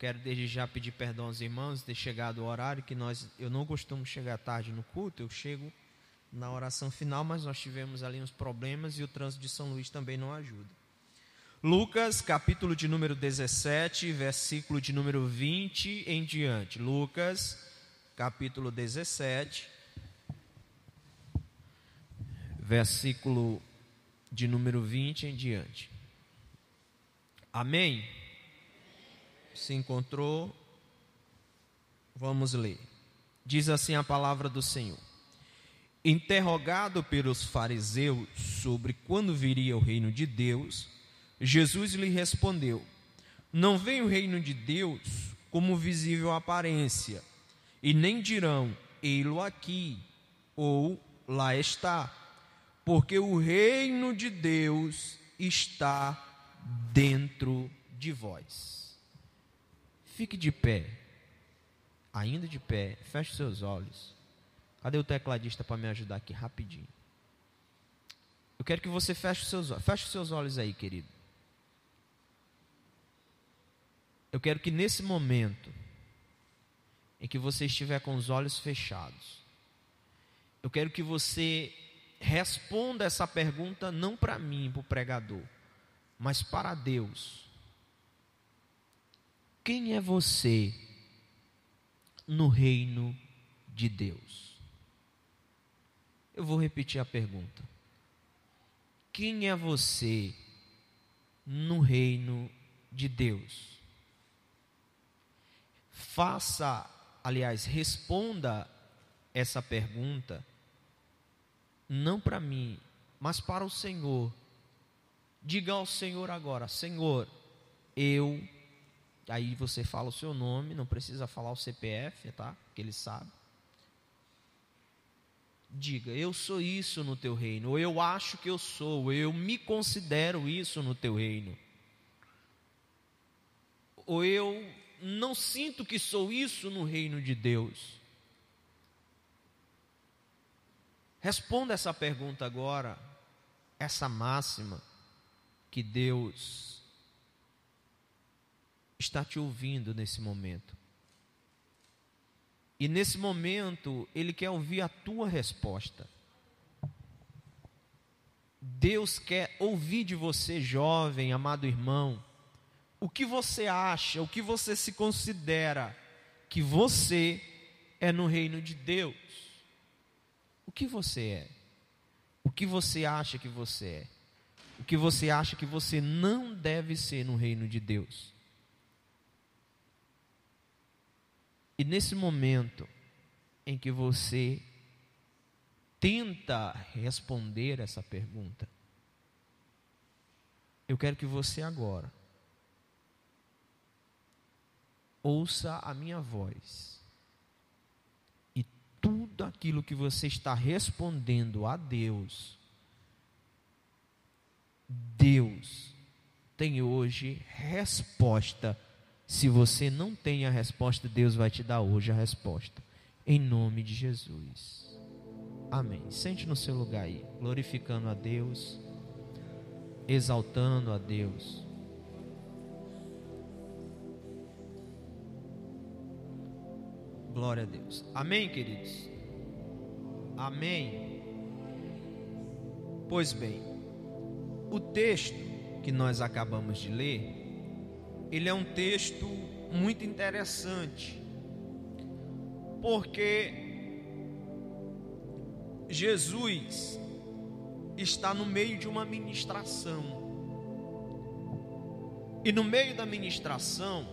quero desde já pedir perdão aos irmãos de ter chegado o horário que nós eu não costumo chegar tarde no culto, eu chego na oração final, mas nós tivemos ali uns problemas e o trânsito de São Luís também não ajuda. Lucas, capítulo de número 17, versículo de número 20 em diante. Lucas, capítulo 17, versículo de número 20 em diante. Amém? Se encontrou? Vamos ler. Diz assim a palavra do Senhor. Interrogado pelos fariseus sobre quando viria o reino de Deus, Jesus lhe respondeu: Não vem o reino de Deus como visível aparência, e nem dirão: Ei-lo aqui, ou lá está, porque o reino de Deus está dentro de vós. Fique de pé, ainda de pé, feche seus olhos. Cadê o tecladista para me ajudar aqui rapidinho? Eu quero que você feche os seus olhos. Feche os seus olhos aí, querido. Eu quero que nesse momento em que você estiver com os olhos fechados, eu quero que você responda essa pergunta não para mim, para o pregador, mas para Deus. Quem é você no reino de Deus? Eu vou repetir a pergunta. Quem é você no reino de Deus? Faça, aliás, responda essa pergunta não para mim, mas para o Senhor. Diga ao Senhor agora: Senhor, eu. Aí você fala o seu nome, não precisa falar o CPF, tá? Que ele sabe diga: Eu sou isso no teu reino, ou eu acho que eu sou, eu me considero isso no teu reino, ou eu não sinto que sou isso no reino de Deus. Responda essa pergunta agora, essa máxima que Deus está te ouvindo nesse momento. E nesse momento, Ele quer ouvir a tua resposta. Deus quer ouvir de você, jovem, amado irmão, o que você acha, o que você se considera que você é no reino de Deus. O que você é? O que você acha que você é? O que você acha que você não deve ser no reino de Deus? E nesse momento em que você tenta responder essa pergunta, eu quero que você agora ouça a minha voz e tudo aquilo que você está respondendo a Deus, Deus tem hoje resposta se você não tem a resposta, Deus vai te dar hoje a resposta. Em nome de Jesus. Amém. Sente no seu lugar aí, glorificando a Deus, exaltando a Deus. Glória a Deus. Amém, queridos? Amém. Pois bem, o texto que nós acabamos de ler ele é um texto muito interessante, porque Jesus está no meio de uma ministração. E no meio da ministração,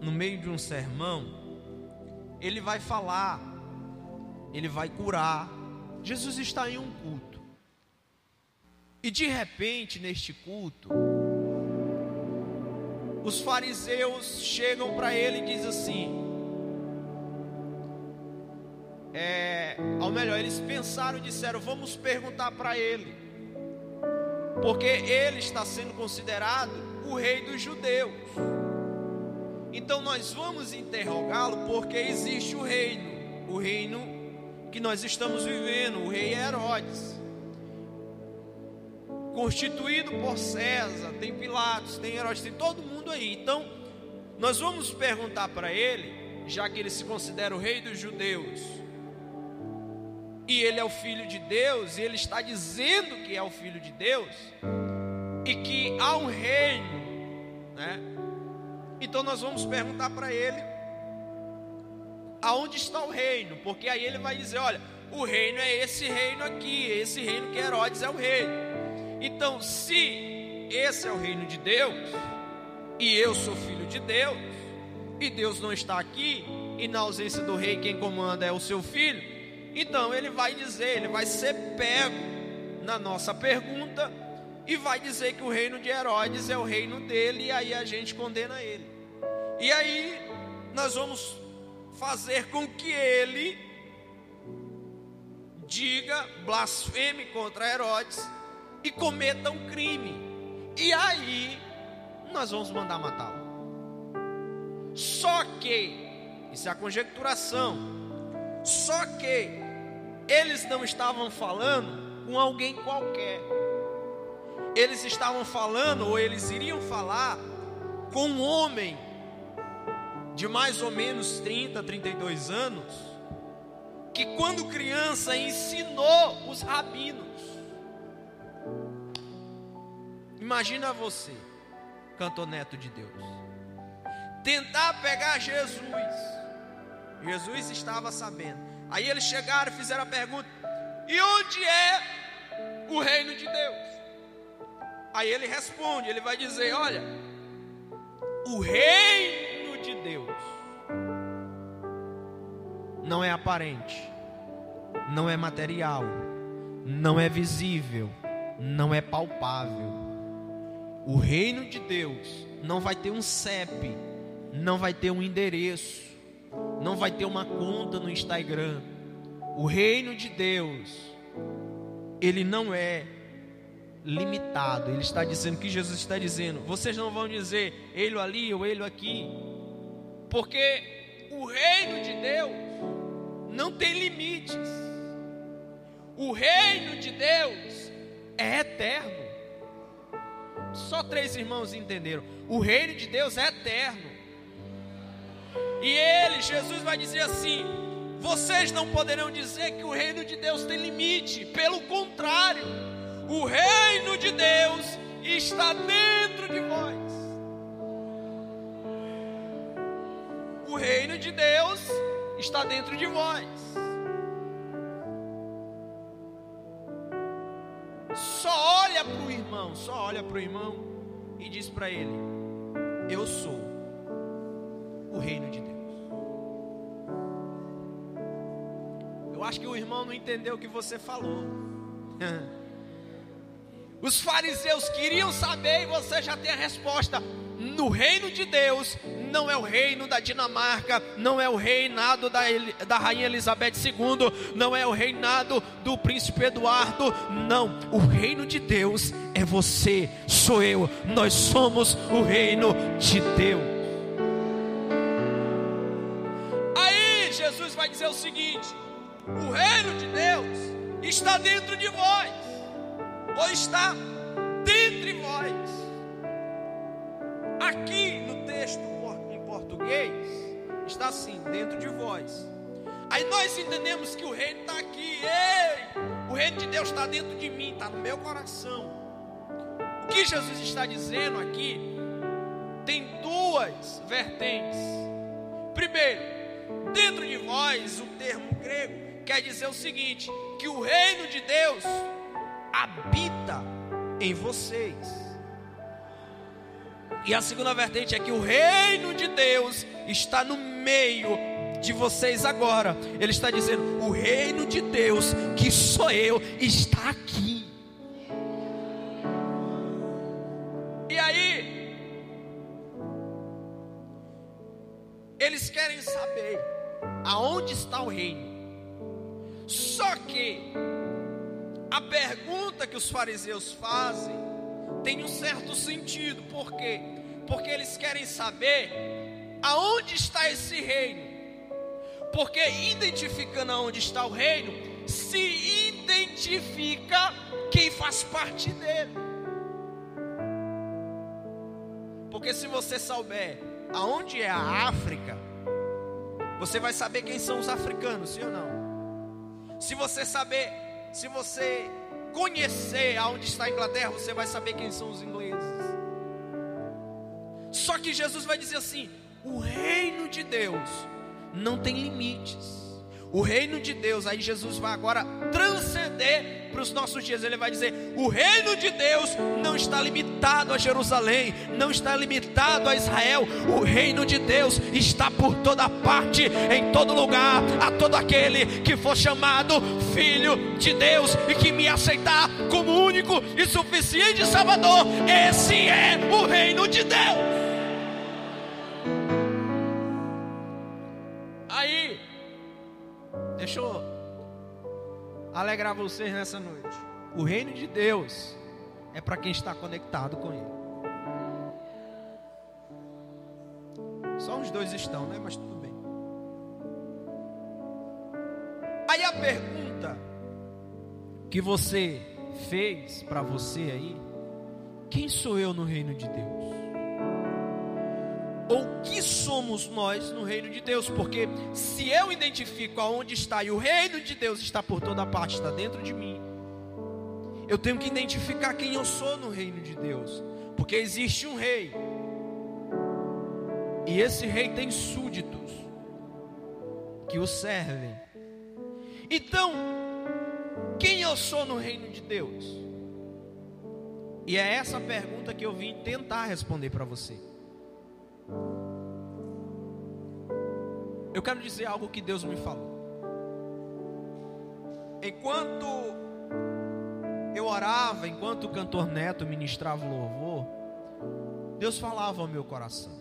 no meio de um sermão, ele vai falar, ele vai curar. Jesus está em um culto. E de repente, neste culto, os fariseus chegam para ele e dizem assim: é, ao melhor, eles pensaram e disseram: vamos perguntar para ele, porque ele está sendo considerado o rei dos judeus. Então nós vamos interrogá-lo, porque existe o reino, o reino que nós estamos vivendo, o rei Herodes constituído por César, tem Pilatos, tem Herodes, tem todo mundo aí. Então, nós vamos perguntar para ele, já que ele se considera o rei dos judeus, e ele é o filho de Deus, e ele está dizendo que é o filho de Deus, e que há um reino, né? Então nós vamos perguntar para ele aonde está o reino, porque aí ele vai dizer, olha, o reino é esse reino aqui, esse reino que Herodes é o rei. Então, se esse é o reino de Deus, e eu sou filho de Deus, e Deus não está aqui, e na ausência do rei quem comanda é o seu filho, então ele vai dizer, ele vai ser pego na nossa pergunta e vai dizer que o reino de Herodes é o reino dele, e aí a gente condena ele. E aí nós vamos fazer com que ele diga, blasfeme contra Herodes e cometa um crime. E aí nós vamos mandar matá-lo. Só que, isso é a conjecturação, só que eles não estavam falando com alguém qualquer. Eles estavam falando, ou eles iriam falar, com um homem de mais ou menos 30, 32 anos, que quando criança ensinou os rabinos. Imagina você, cantoneto de Deus, tentar pegar Jesus. Jesus estava sabendo. Aí eles chegaram e fizeram a pergunta: e onde é o reino de Deus? Aí ele responde: ele vai dizer, olha, o reino de Deus não é aparente, não é material, não é visível, não é palpável. O reino de Deus não vai ter um CEP, não vai ter um endereço, não vai ter uma conta no Instagram. O reino de Deus, ele não é limitado. Ele está dizendo que Jesus está dizendo: vocês não vão dizer ele ali ou ele aqui, porque o reino de Deus não tem limites. O reino de Deus é eterno. Só três irmãos entenderam. O reino de Deus é eterno. E ele, Jesus, vai dizer assim: vocês não poderão dizer que o reino de Deus tem limite. Pelo contrário, o reino de Deus está dentro de vós. O reino de Deus está dentro de vós. Só olha para o irmão, só olha para o irmão e diz para ele: Eu sou o reino de Deus. Eu acho que o irmão não entendeu o que você falou. Os fariseus queriam saber e você já tem a resposta. No reino de Deus, não é o reino da Dinamarca, não é o reinado da, da rainha Elizabeth II, não é o reinado do príncipe Eduardo, não. O reino de Deus é você, sou eu, nós somos o reino de Deus. Aí Jesus vai dizer o seguinte: o reino de Deus está dentro de vós ou está dentre vós. Aqui no texto em português está assim, dentro de vós. Aí nós entendemos que o reino está aqui, ei, o reino de Deus está dentro de mim, está no meu coração. O que Jesus está dizendo aqui tem duas vertentes. Primeiro, dentro de vós, o termo grego quer dizer o seguinte: que o reino de Deus habita em vocês. E a segunda vertente é que o reino de Deus está no meio de vocês agora. Ele está dizendo: o reino de Deus, que sou eu, está aqui. E aí, eles querem saber aonde está o reino. Só que a pergunta que os fariseus fazem tem um certo sentido, por quê? Porque eles querem saber aonde está esse reino. Porque identificando aonde está o reino, se identifica quem faz parte dele. Porque se você souber aonde é a África, você vai saber quem são os africanos, sim ou não? Se você saber, se você conhecer aonde está a Inglaterra, você vai saber quem são os ingleses. Só que Jesus vai dizer assim: o reino de Deus não tem limites. O reino de Deus, aí Jesus vai agora transcender para os nossos dias. Ele vai dizer: o reino de Deus não está limitado a Jerusalém, não está limitado a Israel. O reino de Deus está por toda parte, em todo lugar, a todo aquele que for chamado filho de Deus e que me aceitar como único e suficiente Salvador. Esse é o reino de Deus. Deixa eu alegrar vocês nessa noite. O reino de Deus é para quem está conectado com Ele. Só uns dois estão, né? Mas tudo bem. Aí a pergunta que você fez para você aí: quem sou eu no reino de Deus? Ou que somos nós no reino de Deus, porque se eu identifico aonde está e o reino de Deus está por toda parte, está dentro de mim, eu tenho que identificar quem eu sou no reino de Deus, porque existe um rei, e esse rei tem súditos que o servem. Então, quem eu sou no reino de Deus? E é essa pergunta que eu vim tentar responder para você. Eu quero dizer algo que Deus me falou. Enquanto eu orava, enquanto o cantor Neto ministrava o louvor, Deus falava ao meu coração.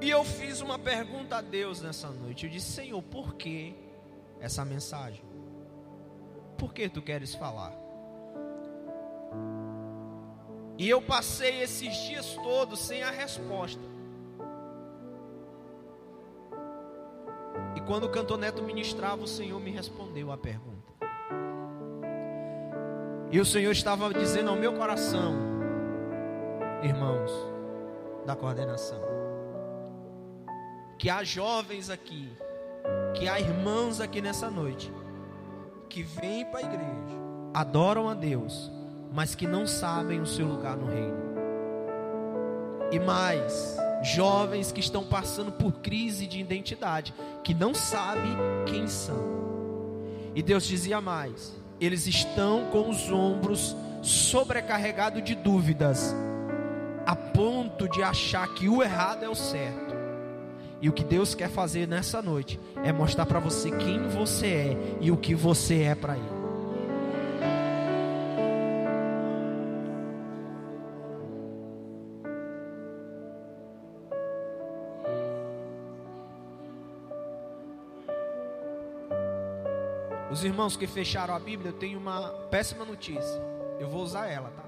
E eu fiz uma pergunta a Deus nessa noite. Eu disse: Senhor, por que essa mensagem? Por que tu queres falar? E eu passei esses dias todos sem a resposta. E quando o cantor Neto ministrava, o Senhor me respondeu a pergunta. E o Senhor estava dizendo ao meu coração, irmãos da coordenação, que há jovens aqui, que há irmãos aqui nessa noite, que vêm para a igreja, adoram a Deus, mas que não sabem o seu lugar no reino. E mais, jovens que estão passando por crise de identidade, que não sabem quem são. E Deus dizia mais: eles estão com os ombros sobrecarregados de dúvidas, a ponto de achar que o errado é o certo. E o que Deus quer fazer nessa noite é mostrar para você quem você é e o que você é para Ele. Os irmãos que fecharam a Bíblia, eu tenho uma péssima notícia. Eu vou usar ela, tá?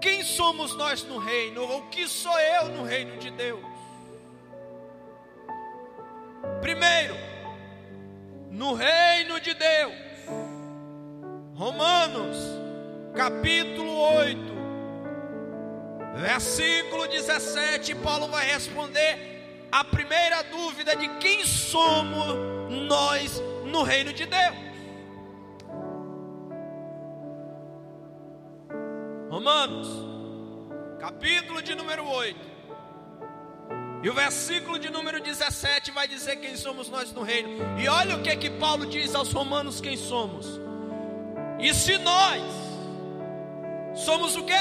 Quem somos nós no reino? Ou que sou eu no reino de Deus? Primeiro, no reino de Deus. Romanos, capítulo 8, versículo 17, Paulo vai responder a primeira dúvida de quem somos nós no reino de Deus. Romanos, capítulo de número 8. E o versículo de número 17 vai dizer quem somos nós no reino. E olha o que que Paulo diz aos romanos quem somos. E se nós somos o quê?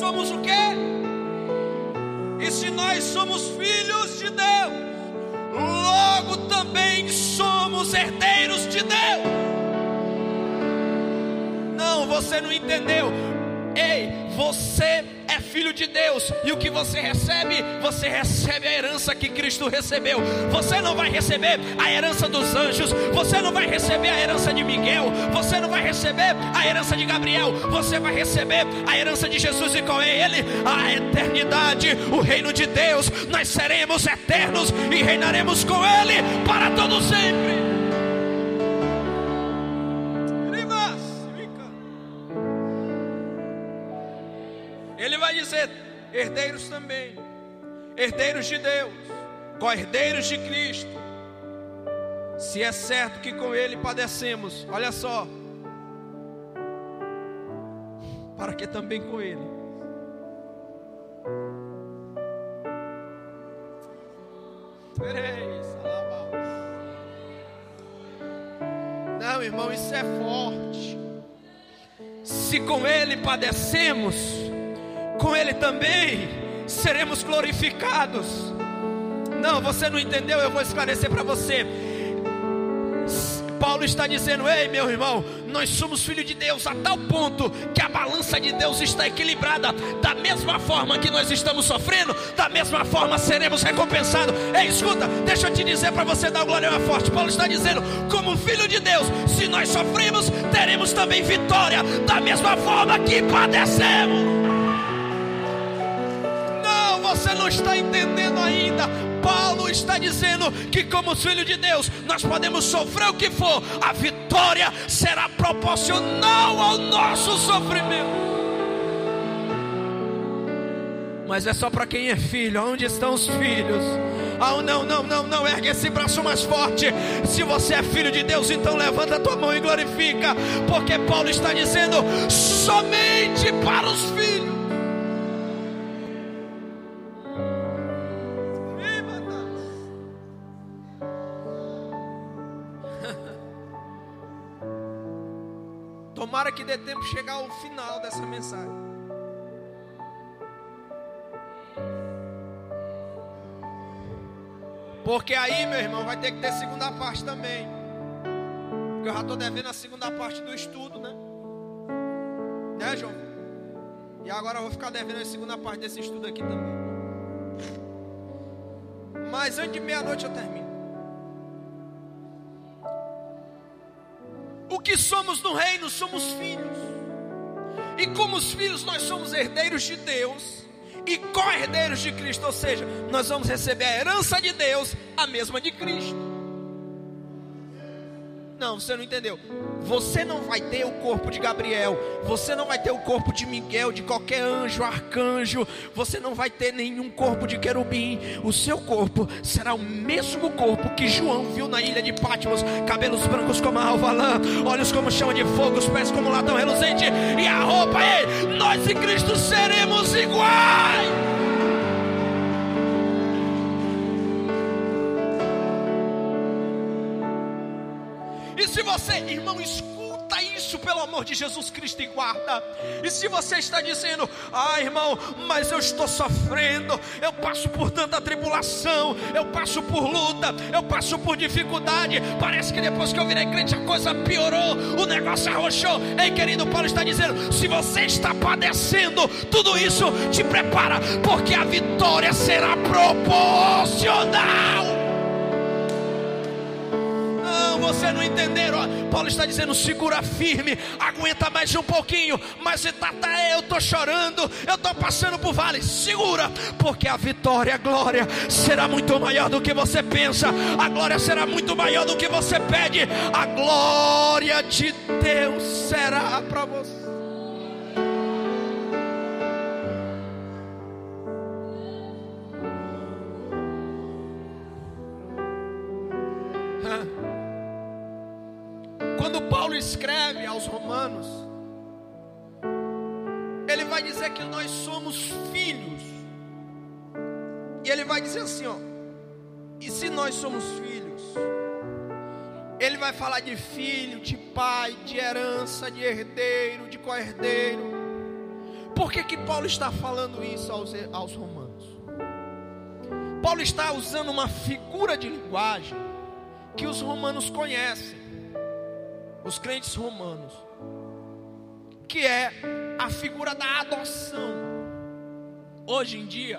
Somos o quê? E se nós somos filhos de Deus, logo também somos herdeiros de Deus. Não, você não entendeu. Ei, você é filho de Deus, e o que você recebe, você recebe a herança que Cristo recebeu. Você não vai receber a herança dos anjos, você não vai receber a herança de Miguel, você não vai receber a herança de Gabriel, você vai receber a herança de Jesus, e é ele? A eternidade, o reino de Deus. Nós seremos eternos e reinaremos com ele para todo sempre. Dizer: herdeiros também, herdeiros de Deus, co-herdeiros de Cristo. Se é certo que com Ele padecemos, olha só, para que também com Ele Não, irmão, isso é forte. Se com Ele padecemos, com Ele também seremos glorificados. Não, você não entendeu, eu vou esclarecer para você. Paulo está dizendo: Ei, meu irmão, nós somos filhos de Deus a tal ponto que a balança de Deus está equilibrada. Da mesma forma que nós estamos sofrendo, da mesma forma seremos recompensados. Ei, escuta, deixa eu te dizer para você dar glória mais forte. Paulo está dizendo: como filho de Deus, se nós sofremos, teremos também vitória, da mesma forma que padecemos. Você não está entendendo ainda. Paulo está dizendo que, como filho de Deus, nós podemos sofrer o que for, a vitória será proporcional ao nosso sofrimento. Mas é só para quem é filho. Onde estão os filhos? Ah, não, não, não, não. Ergue esse braço mais forte. Se você é filho de Deus, então levanta a tua mão e glorifica. Porque Paulo está dizendo: somente para os filhos. Que dê tempo chegar ao final dessa mensagem. Porque aí, meu irmão, vai ter que ter segunda parte também. Porque eu já estou devendo a segunda parte do estudo, né? Né, João? E agora eu vou ficar devendo a segunda parte desse estudo aqui também. Mas antes de meia-noite eu termino. O que somos no reino, somos filhos. E como os filhos, nós somos herdeiros de Deus e co-herdeiros de Cristo, ou seja, nós vamos receber a herança de Deus, a mesma de Cristo. Não, você não entendeu. Você não vai ter o corpo de Gabriel, você não vai ter o corpo de Miguel, de qualquer anjo, arcanjo, você não vai ter nenhum corpo de querubim. O seu corpo será o mesmo corpo que João viu na ilha de Patmos: cabelos brancos como a alva lã, olhos como chama de fogo, os pés como latão reluzente, e a roupa, ei, nós e Cristo seremos iguais. Se você, irmão, escuta isso pelo amor de Jesus Cristo e guarda. E se você está dizendo, ah, irmão, mas eu estou sofrendo, eu passo por tanta tribulação, eu passo por luta, eu passo por dificuldade. Parece que depois que eu virei crente a coisa piorou, o negócio arrochou. Ei, querido, Paulo está dizendo: se você está padecendo, tudo isso te prepara, porque a vitória será proporcional você não entender, ó, Paulo está dizendo: segura firme, aguenta mais um pouquinho. Mas você tá, tá, eu estou chorando, eu estou passando por vale. Segura, porque a vitória, a glória será muito maior do que você pensa, a glória será muito maior do que você pede, a glória de Deus será para você. Escreve aos Romanos, ele vai dizer que nós somos filhos. E ele vai dizer assim, ó. E se nós somos filhos, ele vai falar de filho, de pai, de herança, de herdeiro, de co-herdeiro. Por que, que Paulo está falando isso aos, aos romanos? Paulo está usando uma figura de linguagem que os romanos conhecem os crentes romanos, que é a figura da adoção. Hoje em dia,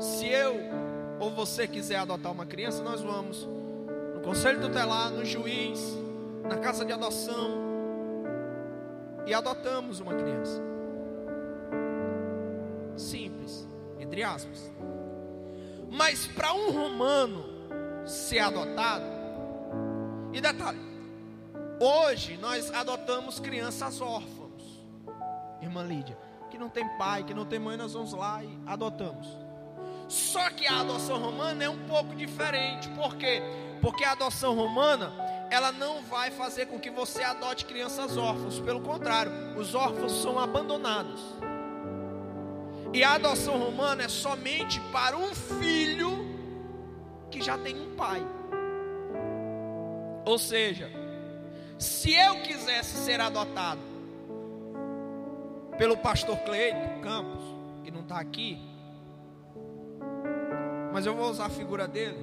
se eu ou você quiser adotar uma criança, nós vamos no conselho tutelar, no juiz, na casa de adoção e adotamos uma criança. Simples, entre aspas. Mas para um romano ser adotado, e detalhe, Hoje nós adotamos crianças órfãos, irmã Lídia. que não tem pai, que não tem mãe, nós vamos lá e adotamos. Só que a adoção romana é um pouco diferente. Por quê? Porque a adoção romana, ela não vai fazer com que você adote crianças órfãos. Pelo contrário, os órfãos são abandonados. E a adoção romana é somente para um filho que já tem um pai. Ou seja, se eu quisesse ser adotado pelo pastor Cleito Campos, que não está aqui, mas eu vou usar a figura dele.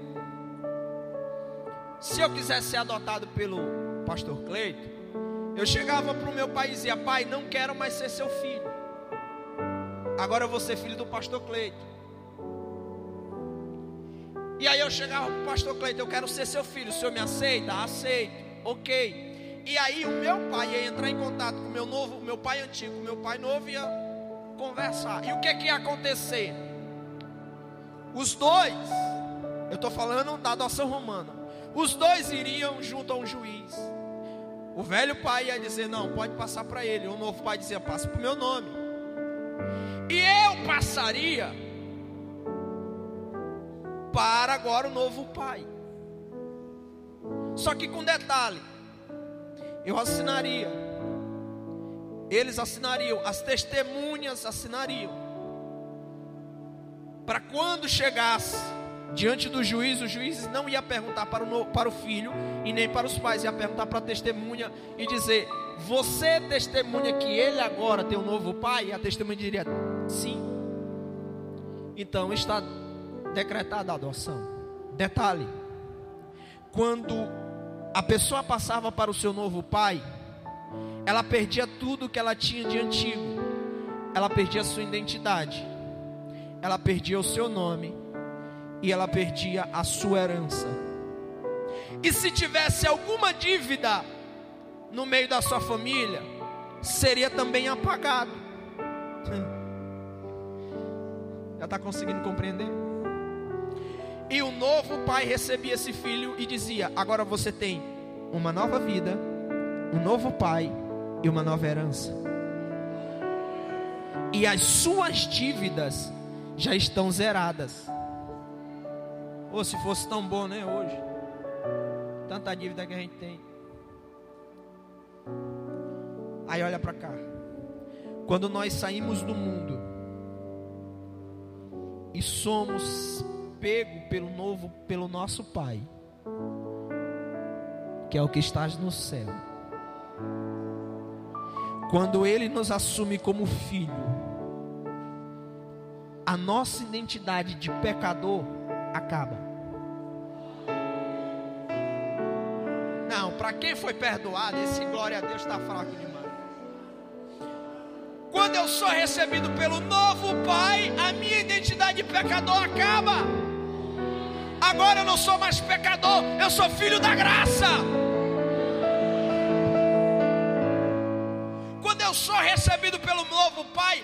Se eu quisesse ser adotado pelo pastor Cleito, eu chegava para o meu pai e dizia: Pai, não quero mais ser seu filho. Agora eu vou ser filho do pastor Cleito. E aí eu chegava para o pastor Cleito: Eu quero ser seu filho. O senhor me aceita? Aceito. Ok. E aí o meu pai ia entrar em contato com o meu novo, meu pai antigo, meu pai novo ia conversar. E o que, que ia acontecer? Os dois, eu estou falando da adoção romana, os dois iriam junto a um juiz. O velho pai ia dizer: Não, pode passar para ele. O novo pai dizia: Passa para o meu nome. E eu passaria para agora o novo pai. Só que com detalhe: eu assinaria, eles assinariam, as testemunhas assinariam para quando chegasse diante do juiz, o juiz não ia perguntar para o, para o filho e nem para os pais, ia perguntar para a testemunha e dizer: Você testemunha que ele agora tem um novo pai? E a testemunha diria: Sim. Então está decretada a adoção. Detalhe: quando a pessoa passava para o seu novo pai, ela perdia tudo que ela tinha de antigo, ela perdia a sua identidade ela perdia o seu nome e ela perdia a sua herança. E se tivesse alguma dívida no meio da sua família, seria também apagado. Já está conseguindo compreender? E o novo pai recebia esse filho e dizia: Agora você tem uma nova vida, um novo pai e uma nova herança. E as suas dívidas já estão zeradas. Ou se fosse tão bom, né, hoje. Tanta dívida que a gente tem. Aí olha para cá. Quando nós saímos do mundo e somos pego pelo novo, pelo nosso Pai, que é o que estás no céu. Quando ele nos assume como filho, a nossa identidade de pecador acaba. Não, para quem foi perdoado, esse glória a Deus está fraco demais. Quando eu sou recebido pelo novo Pai, a minha identidade de pecador acaba. Agora eu não sou mais pecador, eu sou filho da graça. Quando eu sou recebido pelo novo Pai,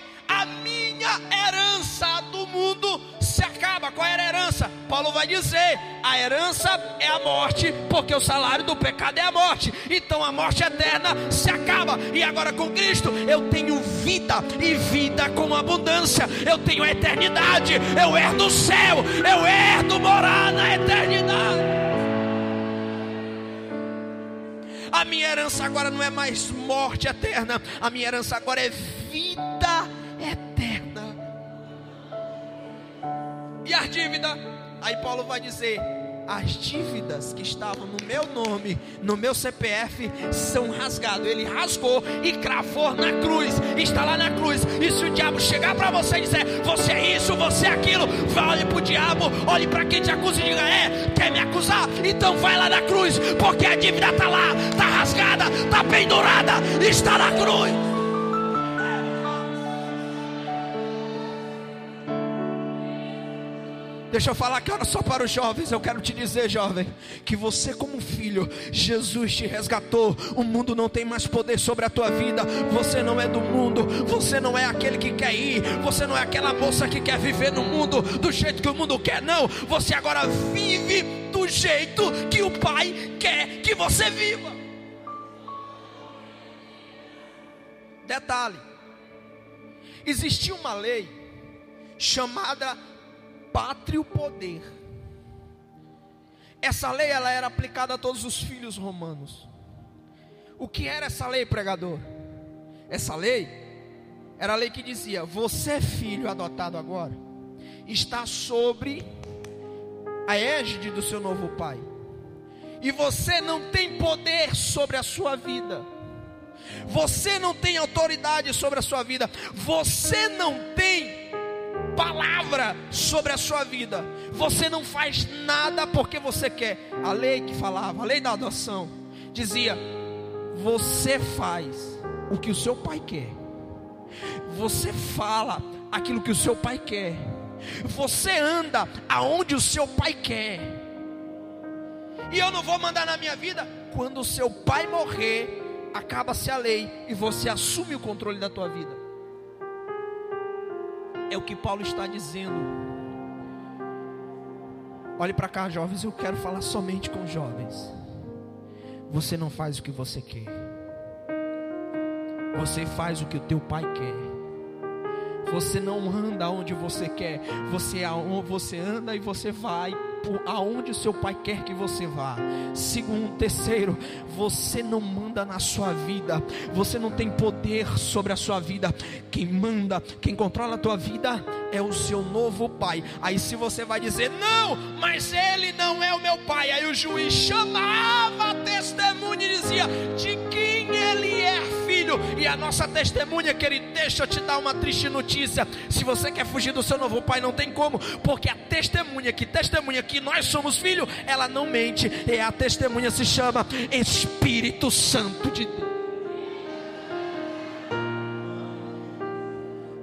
Paulo vai dizer: a herança é a morte, porque o salário do pecado é a morte. Então a morte eterna se acaba. E agora com Cristo eu tenho vida e vida com abundância. Eu tenho a eternidade. Eu herdo o céu. Eu herdo morar na eternidade. A minha herança agora não é mais morte eterna, a minha herança agora é vida eterna. E as dívidas? Aí Paulo vai dizer: as dívidas que estavam no meu nome, no meu CPF, são rasgadas. Ele rasgou e cravou na cruz. Está lá na cruz. E se o diabo chegar para você e dizer, você é isso, você é aquilo, vai olhe para o diabo, olhe para quem te acusa e diga, é, quer me acusar? Então vai lá na cruz, porque a dívida está lá, está rasgada, está pendurada, está na cruz. Deixa eu falar agora só para os jovens. Eu quero te dizer, jovem, que você, como filho, Jesus te resgatou. O mundo não tem mais poder sobre a tua vida. Você não é do mundo. Você não é aquele que quer ir. Você não é aquela moça que quer viver no mundo do jeito que o mundo quer. Não. Você agora vive do jeito que o Pai quer que você viva. Detalhe: Existia uma lei chamada pátrio poder. Essa lei ela era aplicada a todos os filhos romanos. O que era essa lei, pregador? Essa lei era a lei que dizia: você, filho adotado agora, está sobre a égide do seu novo pai, e você não tem poder sobre a sua vida. Você não tem autoridade sobre a sua vida. Você não tem palavra sobre a sua vida. Você não faz nada porque você quer. A lei que falava, a lei da adoção, dizia: você faz o que o seu pai quer. Você fala aquilo que o seu pai quer. Você anda aonde o seu pai quer. E eu não vou mandar na minha vida quando o seu pai morrer acaba-se a lei e você assume o controle da tua vida. É o que Paulo está dizendo. Olhe para cá, jovens, eu quero falar somente com jovens. Você não faz o que você quer. Você faz o que o teu pai quer. Você não anda onde você quer. Você, você anda e você vai aonde o seu pai quer que você vá. Segundo, terceiro, você não manda na sua vida, você não tem poder sobre a sua vida. Quem manda, quem controla a tua vida é o seu novo pai. Aí se você vai dizer, não, mas ele não é o meu pai. Aí o juiz chamava a testemunha e dizia, de quem ele é filho. E a nossa testemunha, querido, deixa eu te dar uma triste notícia. Se você quer fugir do seu novo pai, não tem como, porque a testemunha que testemunha que nós somos filho, ela não mente. E a testemunha se chama Espírito Santo de Deus.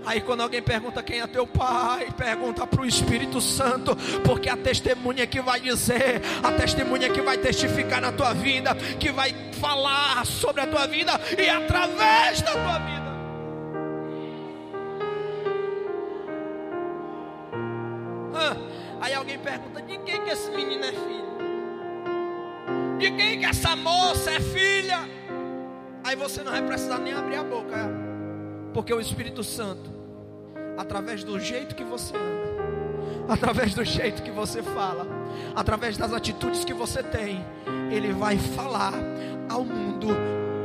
Aí quando alguém pergunta quem é teu pai, pergunta para o Espírito Santo, porque a testemunha que vai dizer, a testemunha que vai testificar na tua vida, que vai falar sobre a tua vida e através da tua vida. Pergunta: de quem que esse menino é filho? De quem que essa moça é filha? Aí você não vai precisar nem abrir a boca, porque o Espírito Santo através do jeito que você anda, através do jeito que você fala, através das atitudes que você tem, Ele vai falar ao mundo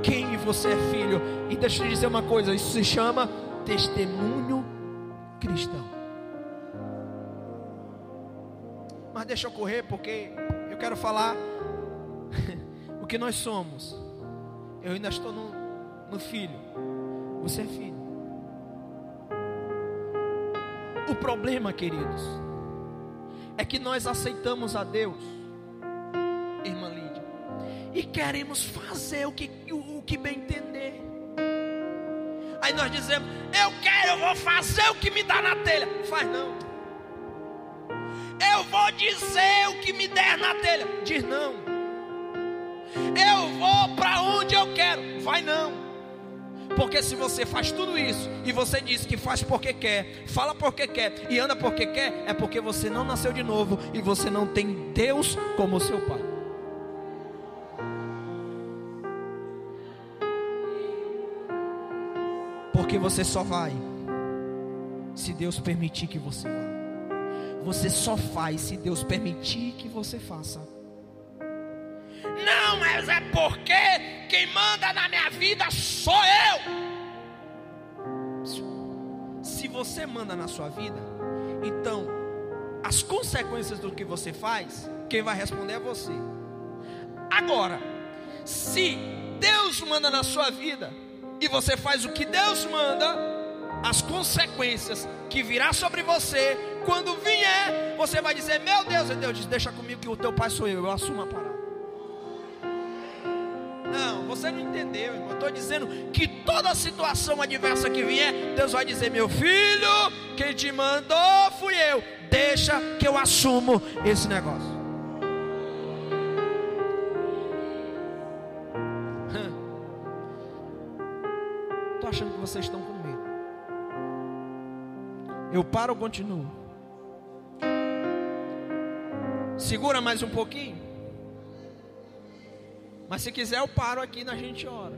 quem você é filho. E deixa eu dizer uma coisa: isso se chama testemunho cristão. Mas deixa eu correr, porque eu quero falar o que nós somos. Eu ainda estou no, no filho. Você é filho. O problema, queridos, é que nós aceitamos a Deus, irmã Lídia, e queremos fazer o que, o, o que bem entender. Aí nós dizemos: Eu quero, eu vou fazer o que me dá na telha. Faz não. Eu vou dizer o que me der na telha. Diz não. Eu vou para onde eu quero. Vai não. Porque se você faz tudo isso e você diz que faz porque quer, fala porque quer e anda porque quer, é porque você não nasceu de novo e você não tem Deus como seu pai. Porque você só vai se Deus permitir que você vá. Você só faz se Deus permitir que você faça. Não, mas é porque quem manda na minha vida sou eu. Se você manda na sua vida, então as consequências do que você faz, quem vai responder é você. Agora, se Deus manda na sua vida e você faz o que Deus manda, as consequências que virá sobre você, quando vier, você vai dizer: Meu Deus, e Deus diz: Deixa comigo que o teu pai sou eu, eu assumo a parada. Não, você não entendeu, irmão. Eu estou dizendo que toda situação adversa que vier, Deus vai dizer: Meu filho, quem te mandou fui eu. Deixa que eu assumo esse negócio. Estou achando que vocês estão com medo. Eu paro ou continuo? Segura mais um pouquinho. Mas se quiser, eu paro aqui na gente ora.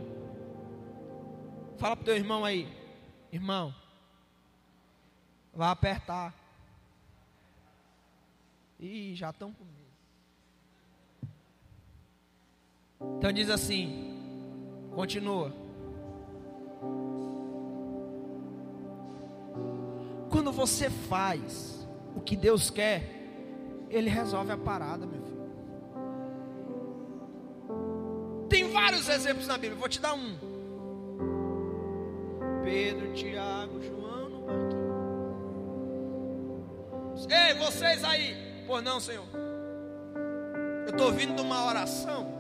Fala para o teu irmão aí, irmão, Vai apertar. Ih, já estão com medo. Então diz assim, continua. Quando você faz o que Deus quer, Ele resolve a parada, meu filho. Tem vários exemplos na Bíblia, vou te dar um. Pedro, Tiago, João no barquinho. Ei, vocês aí. Por não, Senhor. Eu estou vindo de uma oração.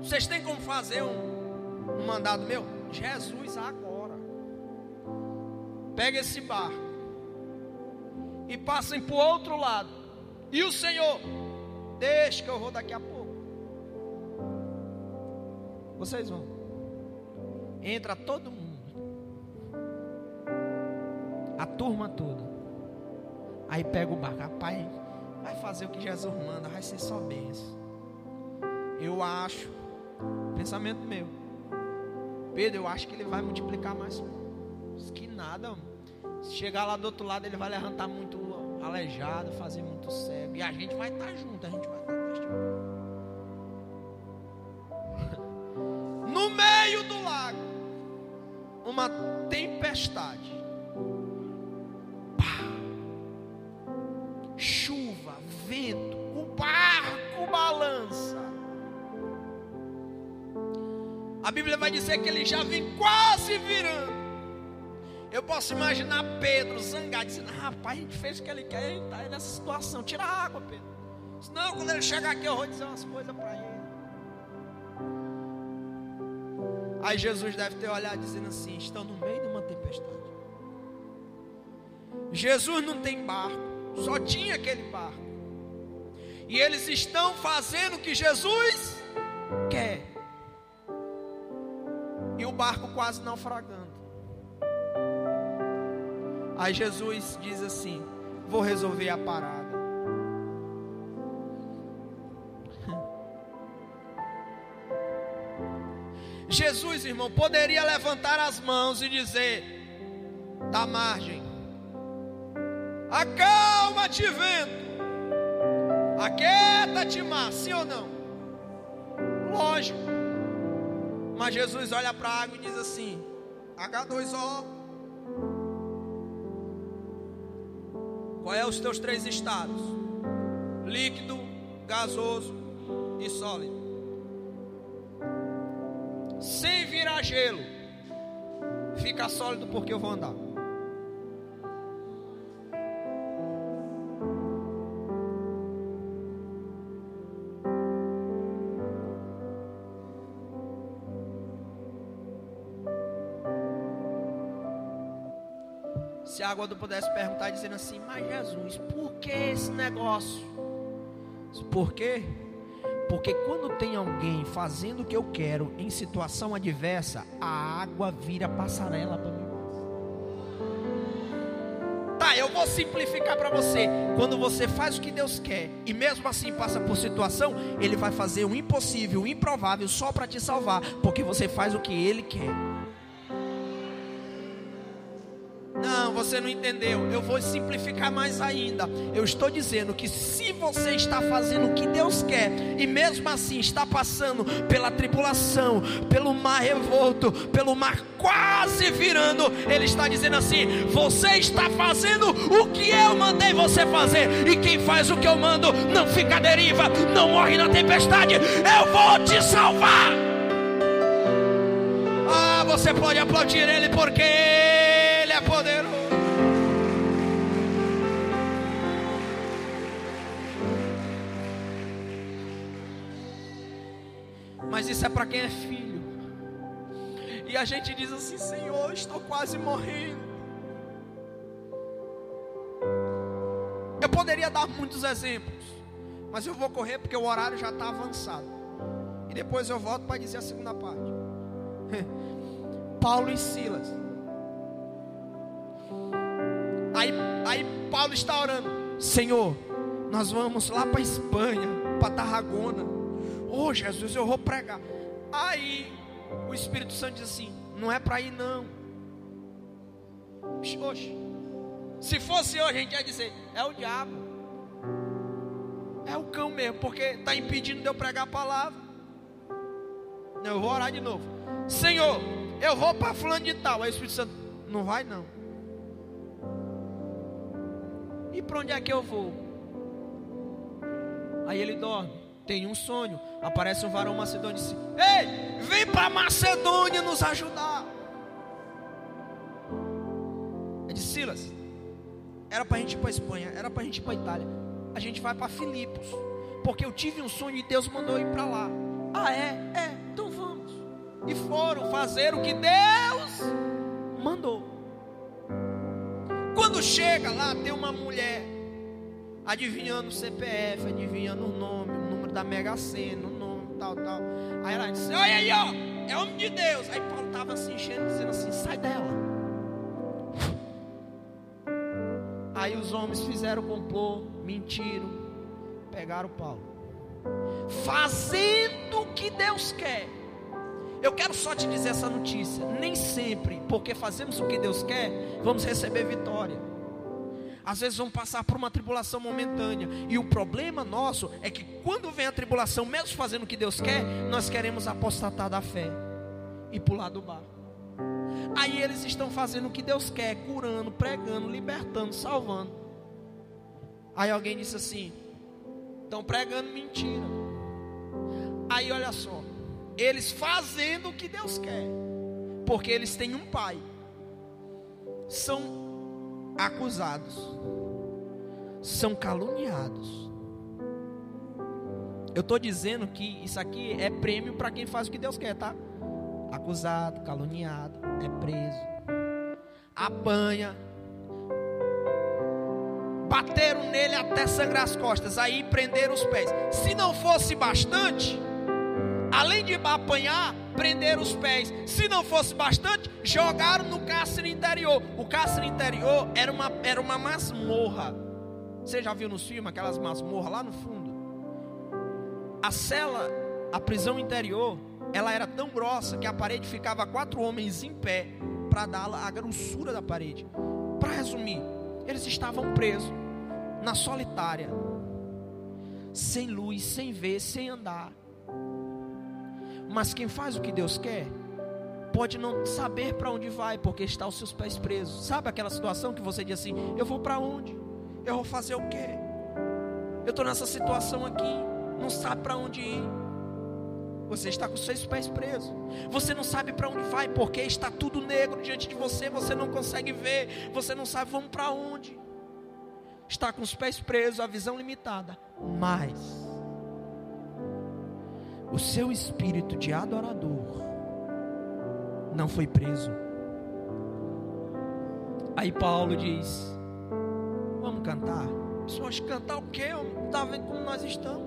Vocês têm como fazer um, um mandado meu? Jesus agora. Pega esse barco e passem para o outro lado. E o Senhor, deixa que eu vou daqui a pouco. Vocês vão. Entra todo mundo. A turma toda. Aí pega o barco. Rapaz, vai fazer o que Jesus manda, vai ser só bênção. Eu acho, pensamento meu. Pedro, eu acho que ele vai multiplicar mais. Que nada, mano. Se chegar lá do outro lado, ele vai levantar muito aleijado, fazer muito cego. E a gente vai estar junto, a gente vai estar No meio do lago, uma tempestade. Pá. Chuva, vento, o barco balança. A Bíblia vai dizer que ele já vem quase virando. Eu posso imaginar Pedro zangado, dizendo: Rapaz, a gente fez o que ele quer, ele está nessa situação. Tira a água, Pedro. Senão, quando ele chegar aqui, eu vou dizer umas coisas para ele. Aí Jesus deve ter olhado dizendo assim: Estão no meio de uma tempestade. Jesus não tem barco, só tinha aquele barco. E eles estão fazendo o que Jesus quer. E o barco quase naufragando. Aí Jesus diz assim: Vou resolver a parada. Jesus, irmão, poderia levantar as mãos e dizer: Da margem, acalma-te, vento, aquieta-te, mar, sim ou não? Lógico, mas Jesus olha para a água e diz assim: H2O. Qual é os teus três estados? Líquido, gasoso e sólido. Sem virar gelo. Fica sólido porque eu vou andar. Se a água pudesse perguntar, dizendo assim: Mas Jesus, por que esse negócio? Por quê? Porque quando tem alguém fazendo o que eu quero em situação adversa, a água vira passarela para mim. Tá, eu vou simplificar para você. Quando você faz o que Deus quer e mesmo assim passa por situação, Ele vai fazer o impossível, o improvável só para te salvar, porque você faz o que Ele quer. Você não entendeu. Eu vou simplificar mais ainda. Eu estou dizendo que se você está fazendo o que Deus quer e mesmo assim está passando pela tribulação, pelo mar revolto, pelo mar quase virando, Ele está dizendo assim: você está fazendo o que eu mandei você fazer. E quem faz o que eu mando não fica à deriva, não morre na tempestade. Eu vou te salvar. Ah, você pode aplaudir Ele porque Ele é poderoso. Isso é para quem é filho. E a gente diz assim: Senhor, estou quase morrendo. Eu poderia dar muitos exemplos, mas eu vou correr porque o horário já está avançado. E depois eu volto para dizer a segunda parte. Paulo e Silas. Aí, aí Paulo está orando: Senhor, nós vamos lá para Espanha, para Tarragona. Oh Jesus, eu vou pregar. Aí o Espírito Santo diz assim: não é para ir não. Oxe. Se fosse hoje, a gente ia dizer: é o diabo. É o cão mesmo, porque está impedindo de eu pregar a palavra. Eu vou orar de novo. Senhor, eu vou para fulano de tal. Aí o Espírito Santo, não vai não. E para onde é que eu vou? Aí ele dorme, tem um sonho. Aparece um varão macedônio e diz: Ei, vem para Macedônia nos ajudar. É de Silas. Era para a gente ir para Espanha, era para a gente ir para Itália. A gente vai para Filipos, porque eu tive um sonho e Deus mandou ir para lá. Ah, é? É, então vamos. E foram fazer o que Deus mandou. Quando chega lá, tem uma mulher adivinhando o CPF, adivinhando o nome, da Mega Sena, o nome, tal, tal. Aí ela disse: Olha aí, ó, é homem de Deus. Aí Paulo estava se enchendo, dizendo assim: Sai dela. Aí os homens fizeram complô, mentiram, pegaram Paulo, fazendo o que Deus quer. Eu quero só te dizer essa notícia. Nem sempre, porque fazemos o que Deus quer, vamos receber vitória. Às vezes vamos passar por uma tribulação momentânea. E o problema nosso é que quando vem a tribulação, mesmo fazendo o que Deus quer, nós queremos apostatar da fé e pular do barco. Aí eles estão fazendo o que Deus quer, curando, pregando, libertando, salvando. Aí alguém disse assim: estão pregando mentira. Aí olha só, eles fazendo o que Deus quer, porque eles têm um pai, são acusados, são caluniados. Eu estou dizendo que isso aqui é prêmio para quem faz o que Deus quer, tá? Acusado, caluniado, é preso, apanha, bateram nele até sangrar as costas, aí prenderam os pés. Se não fosse bastante, além de apanhar, prenderam os pés. Se não fosse bastante, jogaram no cárcere interior. O cárcere interior era uma, era uma masmorra. Você já viu nos filmes aquelas masmorras lá no fundo? A cela, a prisão interior, ela era tão grossa que a parede ficava quatro homens em pé para dar a grossura da parede. Para resumir, eles estavam presos na solitária, sem luz, sem ver, sem andar. Mas quem faz o que Deus quer, pode não saber para onde vai, porque está os seus pés presos. Sabe aquela situação que você diz assim: Eu vou para onde? Eu vou fazer o quê? Eu estou nessa situação aqui, não sabe para onde ir. Você está com os seus pés presos. Você não sabe para onde vai, porque está tudo negro diante de você. Você não consegue ver. Você não sabe vamos para onde. Está com os pés presos, a visão limitada. Mas o seu espírito de adorador não foi preso. Aí Paulo diz: Vamos cantar. Pessoas, cantar o quê? Não está vendo como nós estamos.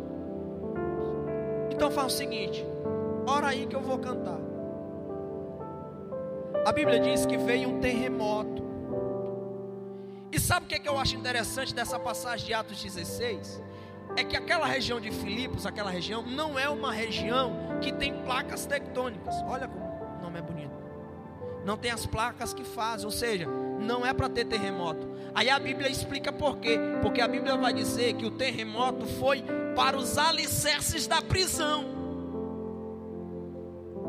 Então faz o seguinte: ora aí que eu vou cantar. A Bíblia diz que veio um terremoto. E sabe o que, é que eu acho interessante dessa passagem de Atos 16? É que aquela região de Filipos, aquela região, não é uma região que tem placas tectônicas. Olha como o nome é bonito. Não tem as placas que fazem, ou seja, não é para ter terremoto. Aí a Bíblia explica por quê. Porque a Bíblia vai dizer que o terremoto foi para os alicerces da prisão.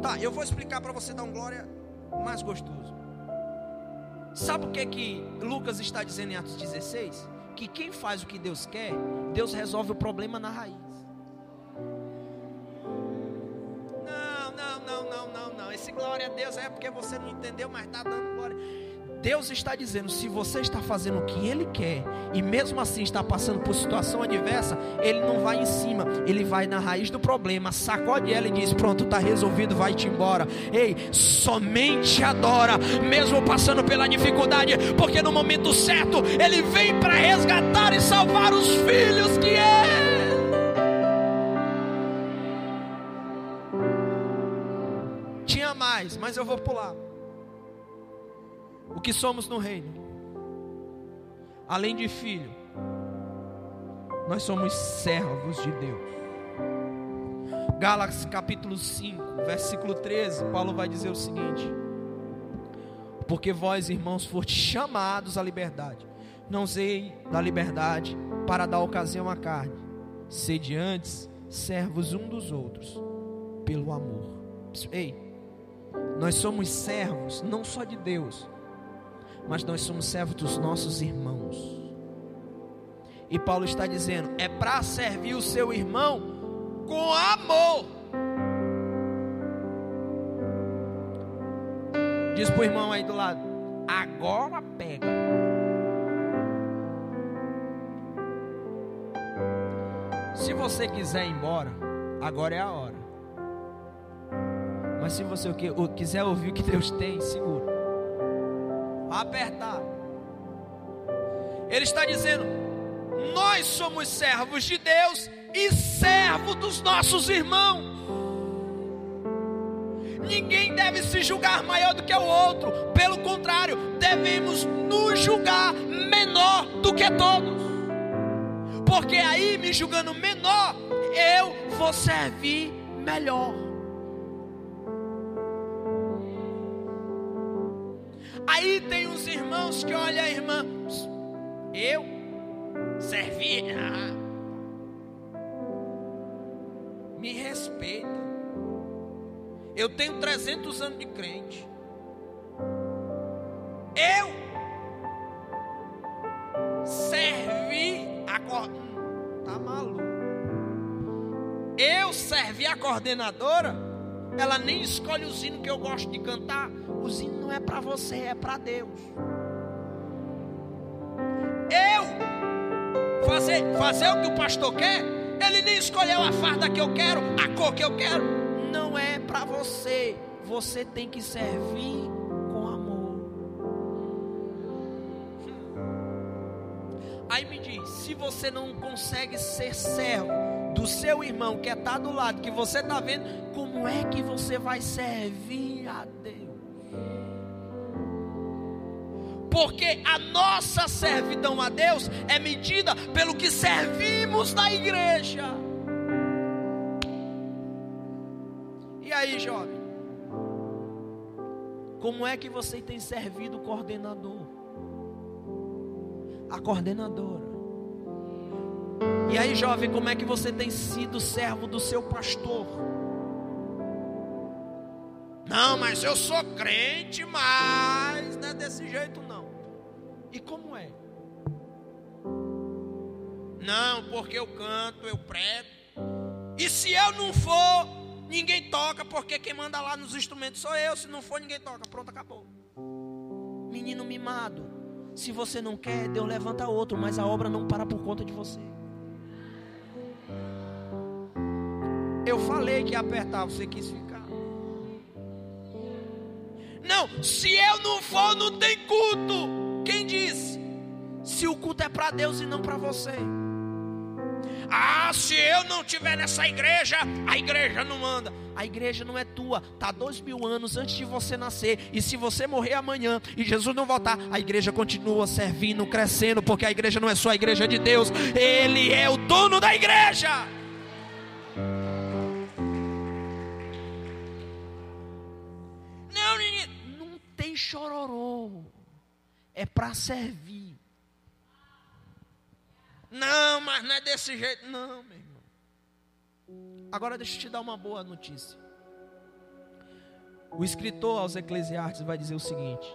Tá, eu vou explicar para você dar um glória mais gostoso. Sabe o que que Lucas está dizendo em Atos 16? Que quem faz o que Deus quer, Deus resolve o problema na raiz. Não, não, não, não, não, não. Esse glória a Deus é porque você não entendeu, mas está dando glória. Deus está dizendo: se você está fazendo o que Ele quer, e mesmo assim está passando por situação adversa, Ele não vai em cima, Ele vai na raiz do problema, sacode ela e diz: Pronto, está resolvido, vai-te embora. Ei, somente adora, mesmo passando pela dificuldade, porque no momento certo Ele vem para resgatar e salvar os filhos que é. Tinha mais, mas eu vou pular que somos no reino. Além de filho, nós somos servos de Deus. Gálatas capítulo 5, versículo 13, Paulo vai dizer o seguinte: Porque vós, irmãos, foste chamados à liberdade. Não usei da liberdade para dar ocasião à carne. Sede antes servos um dos outros, pelo amor. Ei, nós somos servos não só de Deus, mas nós somos servos dos nossos irmãos. E Paulo está dizendo: é para servir o seu irmão com amor. Diz para o irmão aí do lado: agora pega. Se você quiser ir embora, agora é a hora. Mas se você quiser ouvir o que Deus tem, segura. Apertar. Ele está dizendo: Nós somos servos de Deus e servo dos nossos irmãos. Ninguém deve se julgar maior do que o outro. Pelo contrário, devemos nos julgar menor do que todos. Porque aí, me julgando menor, eu vou servir melhor. Aí tem uns irmãos que olham a irmã, eu servi, ah, me respeita. Eu tenho 300 anos de crente. Eu servi a hum, tá maluco. Eu servi a coordenadora. Ela nem escolhe o hino que eu gosto de cantar o hino não é para você, é para Deus. Eu fazer, fazer o que o pastor quer, ele nem escolheu a farda que eu quero, a cor que eu quero. Não é para você. Você tem que servir com amor. Aí me diz, se você não consegue ser servo do seu irmão que está do lado, que você está vendo, como é que você vai servir a Deus? Porque a nossa servidão a Deus é medida pelo que servimos na igreja. E aí, jovem? Como é que você tem servido o coordenador? A coordenadora. E aí, jovem, como é que você tem sido servo do seu pastor? Não, mas eu sou crente, mas não é desse jeito não. E como é? Não, porque eu canto, eu prego. E se eu não for, ninguém toca, porque quem manda lá nos instrumentos sou eu. Se não for, ninguém toca. Pronto, acabou. Menino mimado. Se você não quer, Deus levanta outro, mas a obra não para por conta de você. Eu falei que ia apertar, você quis ficar. Não, se eu não for, não tem culto. Quem disse? Se o culto é para Deus e não para você. Ah, se eu não estiver nessa igreja, a igreja não manda. A igreja não é tua, está dois mil anos antes de você nascer. E se você morrer amanhã e Jesus não voltar, a igreja continua servindo, crescendo, porque a igreja não é só a igreja de Deus, Ele é o dono da igreja. Não, não tem chororô é para servir. Não, mas não é desse jeito. Não, meu irmão. Agora deixa eu te dar uma boa notícia. O escritor aos Eclesiastes vai dizer o seguinte: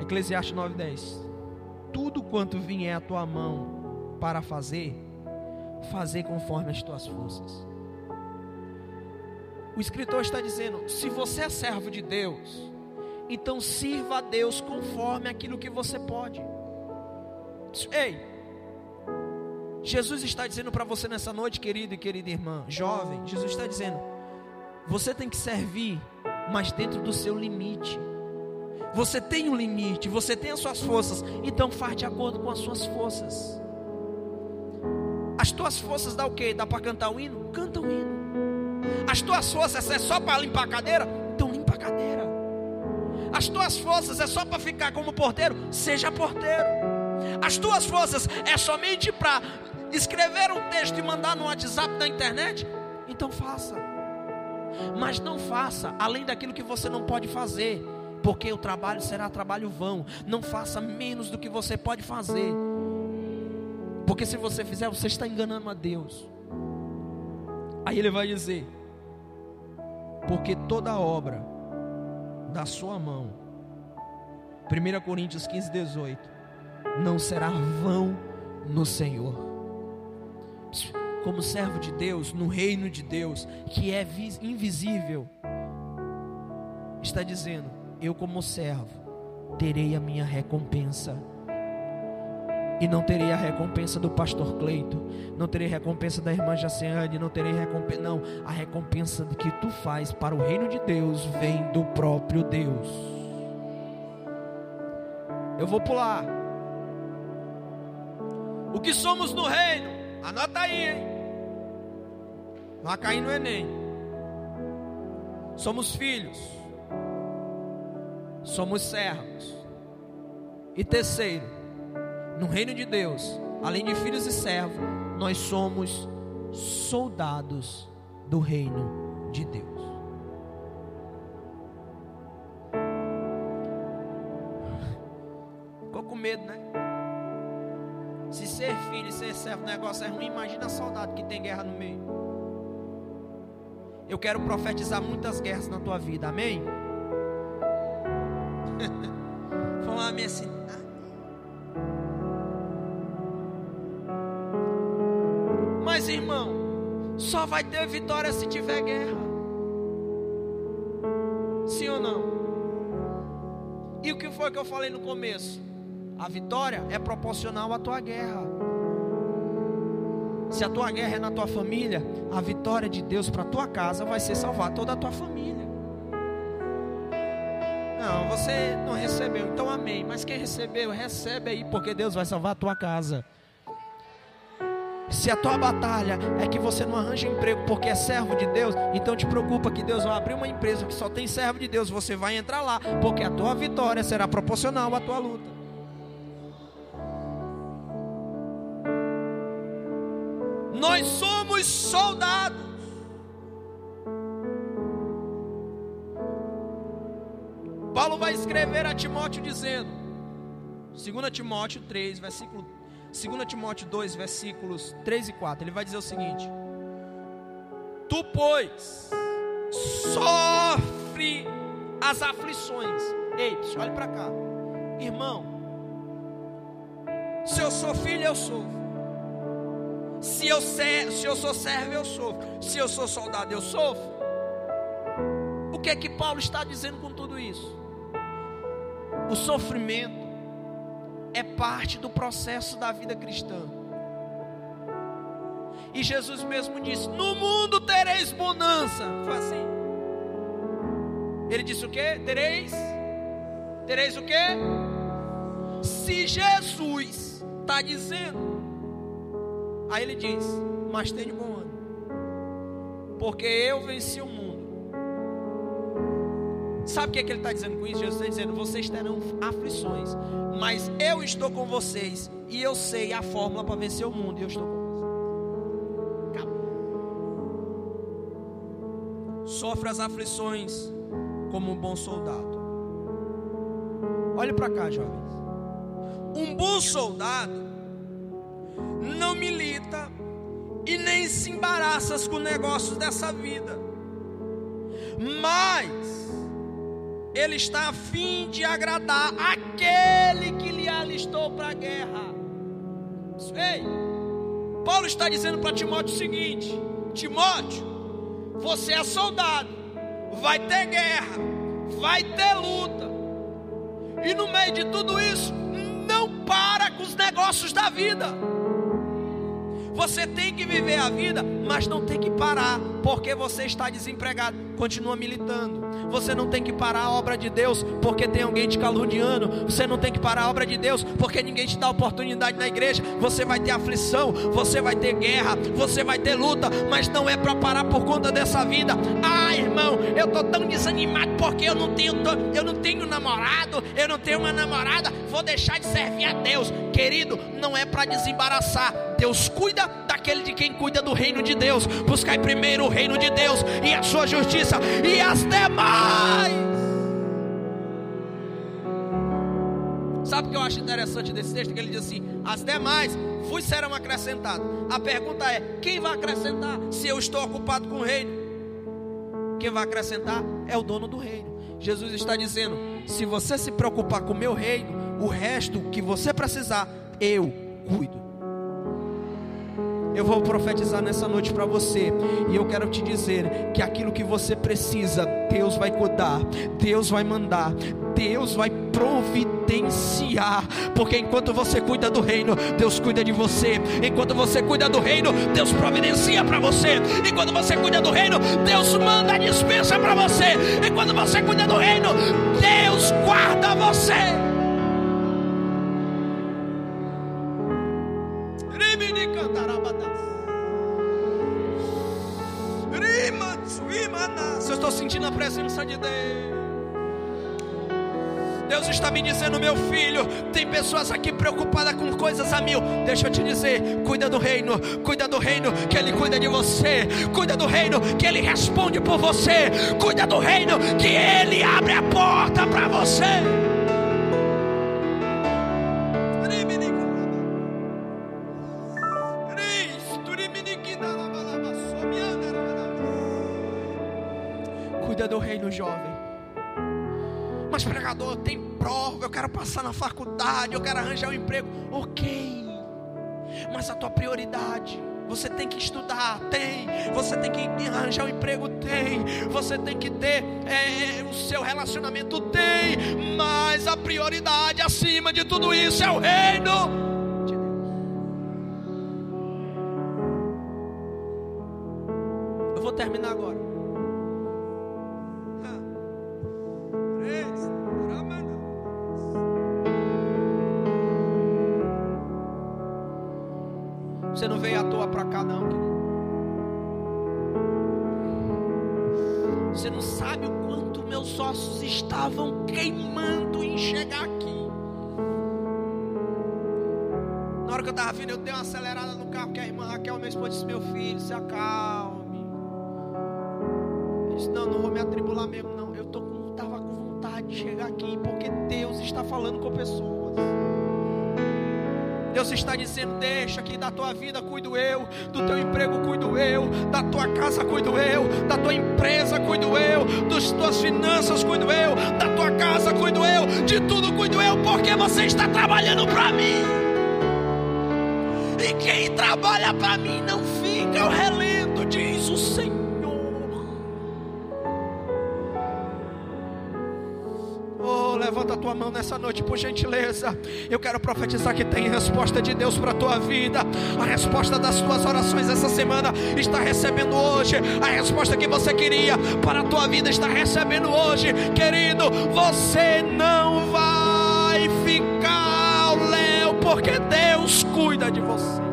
Eclesiastes 9:10. Tudo quanto vier à tua mão para fazer, fazer conforme as tuas forças. O escritor está dizendo: se você é servo de Deus, então sirva a Deus conforme aquilo que você pode. Ei, Jesus está dizendo para você nessa noite, querido e querida irmã, jovem, Jesus está dizendo: você tem que servir, mas dentro do seu limite. Você tem um limite, você tem as suas forças, então faz de acordo com as suas forças. As tuas forças dá o quê? Dá para cantar o hino? Canta o hino. As tuas forças é só para limpar a cadeira? Então limpa a cadeira. As tuas forças é só para ficar como porteiro? Seja porteiro. As tuas forças é somente para escrever um texto e mandar no WhatsApp da internet? Então faça. Mas não faça além daquilo que você não pode fazer, porque o trabalho será trabalho vão. Não faça menos do que você pode fazer, porque se você fizer, você está enganando a Deus. Aí ele vai dizer: porque toda obra da sua mão, 1 Coríntios 15, 18, não será vão no Senhor. Como servo de Deus, no reino de Deus, que é invisível, está dizendo: Eu, como servo, terei a minha recompensa e não terei a recompensa do pastor Cleito, não terei recompensa da irmã Jaciane, não terei recompensa, não, a recompensa que tu faz para o reino de Deus vem do próprio Deus. Eu vou pular. O que somos no reino? Anota aí, hein? Vai cair no Enem. Somos filhos. Somos servos. E terceiro, no reino de Deus, além de filhos e servos, nós somos soldados do reino de Deus. Ficou com medo, né? Se ser filho e ser servo negócio é ruim, imagina soldado que tem guerra no meio. Eu quero profetizar muitas guerras na tua vida, amém? Foi uma amém assim. Vai ter vitória se tiver guerra. Sim ou não? E o que foi que eu falei no começo? A vitória é proporcional à tua guerra. Se a tua guerra é na tua família, a vitória de Deus para a tua casa vai ser salvar toda a tua família. Não, você não recebeu, então amém. Mas quem recebeu, recebe aí, porque Deus vai salvar a tua casa. Se a tua batalha é que você não arranja emprego porque é servo de Deus, então te preocupa que Deus vai abrir uma empresa que só tem servo de Deus, você vai entrar lá, porque a tua vitória será proporcional à tua luta. Nós somos soldados. Paulo vai escrever a Timóteo dizendo, 2 Timóteo 3, versículo 2 Timóteo 2, versículos 3 e 4, ele vai dizer o seguinte: Tu, pois, sofre as aflições. Ei, olhe para cá, irmão. Se eu sou filho, eu sofro. Se eu, ser, se eu sou servo, eu sofro. Se eu sou soldado, eu sofro. O que é que Paulo está dizendo com tudo isso? O sofrimento é parte do processo da vida cristã. E Jesus mesmo disse: No mundo tereis bonança. Foi assim. Ele disse o que? Tereis? Tereis o que? Se Jesus está dizendo, aí ele diz: Mas tenha bom ano, porque eu venci o mundo. Sabe o que, é que ele está dizendo com isso? Jesus está dizendo: vocês terão aflições, mas eu estou com vocês e eu sei a fórmula para vencer o mundo. E eu estou com vocês. Acabou. Sofre as aflições como um bom soldado. Olhe para cá, jovens. Um bom soldado não milita e nem se embaraça com negócios dessa vida, mas ele está a fim de agradar aquele que lhe alistou para a guerra. Ei, Paulo está dizendo para Timóteo o seguinte: Timóteo, você é soldado, vai ter guerra, vai ter luta, e no meio de tudo isso, não para com os negócios da vida. Você tem que viver a vida, mas não tem que parar, porque você está desempregado. Continua militando. Você não tem que parar a obra de Deus porque tem alguém te caluniando. Você não tem que parar a obra de Deus porque ninguém te dá oportunidade na igreja. Você vai ter aflição, você vai ter guerra, você vai ter luta, mas não é para parar por conta dessa vida. Ah, irmão, eu tô tão desanimado porque eu não tenho, eu não tenho namorado, eu não tenho uma namorada. Vou deixar de servir a Deus, querido. Não é para desembaraçar. Deus cuida daquele de quem cuida do reino de Deus. Buscai primeiro o reino de Deus e a sua justiça, e as demais acho interessante desse texto que ele diz assim: as demais vos serão acrescentadas. A pergunta é: quem vai acrescentar se eu estou ocupado com o reino? Quem vai acrescentar é o dono do reino. Jesus está dizendo: se você se preocupar com o meu reino, o resto que você precisar, eu cuido. Eu vou profetizar nessa noite para você. E eu quero te dizer que aquilo que você precisa, Deus vai cuidar, Deus vai mandar, Deus vai providenciar. Porque enquanto você cuida do reino, Deus cuida de você. Enquanto você cuida do reino, Deus providencia para você. Enquanto você cuida do reino, Deus manda a dispensa para você. Enquanto você cuida do reino, Deus guarda você. Presença de Deus. Deus está me dizendo, meu filho, tem pessoas aqui preocupadas com coisas a mil. Deixa eu te dizer, cuida do reino, cuida do reino, que Ele cuida de você, cuida do reino, que Ele responde por você, cuida do reino, que Ele abre a porta para você. Mas pregador, tem prova, eu quero passar na faculdade, eu quero arranjar um emprego. Ok, mas a tua prioridade. Você tem que estudar, tem. Você tem que arranjar um emprego, tem. Você tem que ter é, o seu relacionamento, tem. Mas a prioridade acima de tudo isso é o reino. Eu terminar agora. Você não veio à toa para cá, não, querido. Você não sabe o quanto meus ossos estavam queimando em chegar aqui. Na hora que eu estava vindo, eu dei uma acelerada no carro, que a irmã Raquel, minha esposa, disse: Meu filho, se acalme. Eu disse: Não, não vou me atribular mesmo, não. Eu estava com vontade de chegar aqui, porque Deus está falando com pessoas. Deus está dizendo: deixa que da tua vida cuido eu, do teu emprego cuido eu, da tua casa cuido eu, da tua empresa cuido eu, das tuas finanças cuido eu, da tua casa cuido eu, de tudo cuido eu, porque você está trabalhando para mim. E quem trabalha para mim não fica ao relento, diz o Senhor. Mão nessa noite, por gentileza. Eu quero profetizar que tem resposta de Deus para a tua vida. A resposta das tuas orações essa semana está recebendo hoje. A resposta que você queria para a tua vida está recebendo hoje. Querido, você não vai ficar ao léu, porque Deus cuida de você.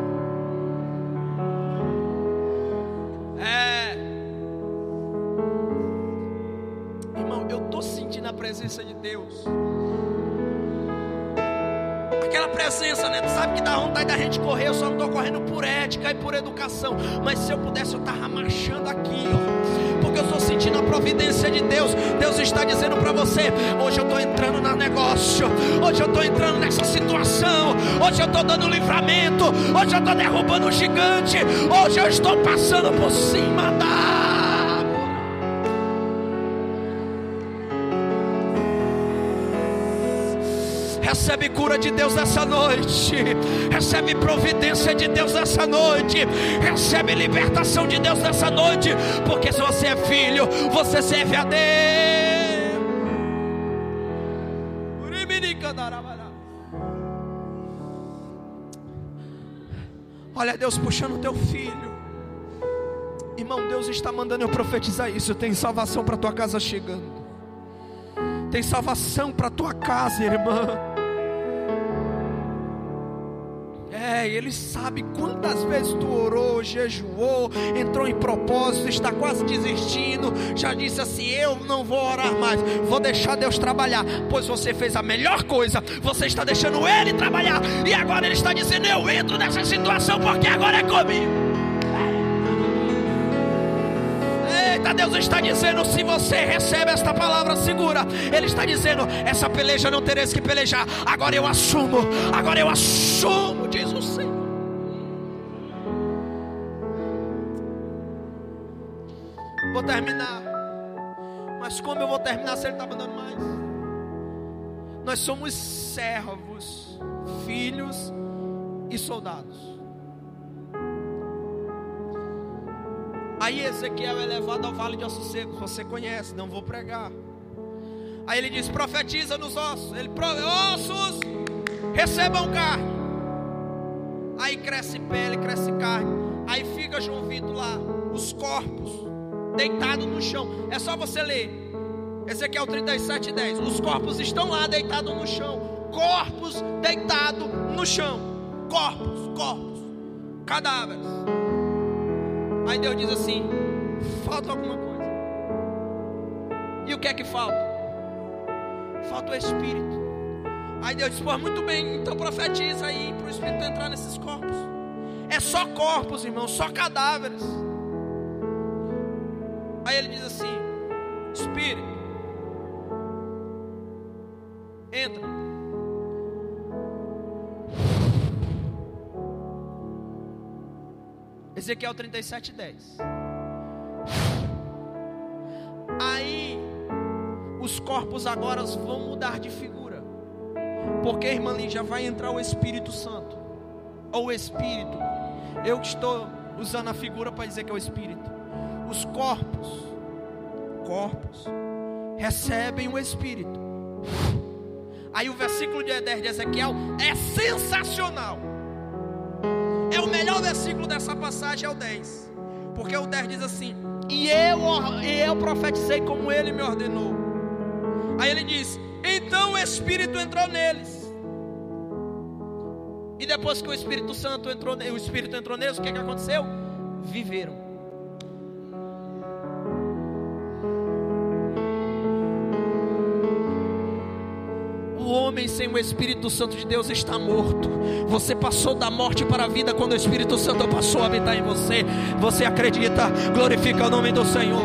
E por educação. Mas se eu pudesse, eu estava marchando aqui, ó. Porque eu estou sentindo a providência de Deus. Deus está dizendo para você: hoje eu estou entrando no negócio. Hoje eu estou entrando nessa situação. Hoje eu estou dando livramento. Hoje eu estou derrubando o gigante. Hoje eu estou passando por cima da Recebe cura de Deus nessa noite. Recebe providência de Deus nessa noite. Recebe libertação de Deus nessa noite. Porque se você é filho, você serve a Deus. Olha Deus puxando o teu filho. Irmão, Deus está mandando eu profetizar isso. Tem salvação para tua casa chegando. Tem salvação para tua casa, irmã. Ele sabe quantas vezes tu orou, jejuou, entrou em propósito, está quase desistindo, já disse assim: Eu não vou orar mais, vou deixar Deus trabalhar, pois você fez a melhor coisa, você está deixando Ele trabalhar, e agora Ele está dizendo: Eu entro nessa situação porque agora é comigo. Deus está dizendo: se você recebe esta palavra, segura. Ele está dizendo: essa peleja não tereis que pelejar. Agora eu assumo, agora eu assumo, diz o Senhor. Vou terminar. Mas como eu vou terminar se ele está mandando mais? Nós somos servos, filhos e soldados. Aí Ezequiel é levado ao vale de ossos secos. Você conhece, não vou pregar. Aí ele diz: profetiza nos ossos. Ele ossos, recebam carne. Aí cresce pele, cresce carne. Aí fica João Vitor lá, os corpos deitados no chão. É só você ler. Ezequiel 37, 10. Os corpos estão lá deitados no chão. Corpos deitados no chão. Corpos, corpos, cadáveres. Aí Deus diz assim: falta alguma coisa. E o que é que falta? Falta o Espírito. Aí Deus diz: pô, muito bem, então profetiza aí para o Espírito entrar nesses corpos. É só corpos, irmão, só cadáveres. Aí ele diz assim: Espírito, entra. Ezequiel 37, 10. Aí, os corpos agora vão mudar de figura. Porque, irmã Lígia, vai entrar o Espírito Santo. Ou o Espírito. Eu estou usando a figura para dizer que é o Espírito. Os corpos, corpos, recebem o Espírito. Aí o versículo de 10 de Ezequiel é sensacional. É versículo dessa passagem é o 10. Porque o 10 diz assim: "E eu e eu profetizei como ele me ordenou". Aí ele diz: "Então o Espírito entrou neles". E depois que o Espírito Santo entrou, o Espírito entrou neles, o que, que aconteceu? Viveram. Homem sem o Espírito Santo de Deus está morto. Você passou da morte para a vida quando o Espírito Santo passou a habitar em você. Você acredita? Glorifica o nome do Senhor.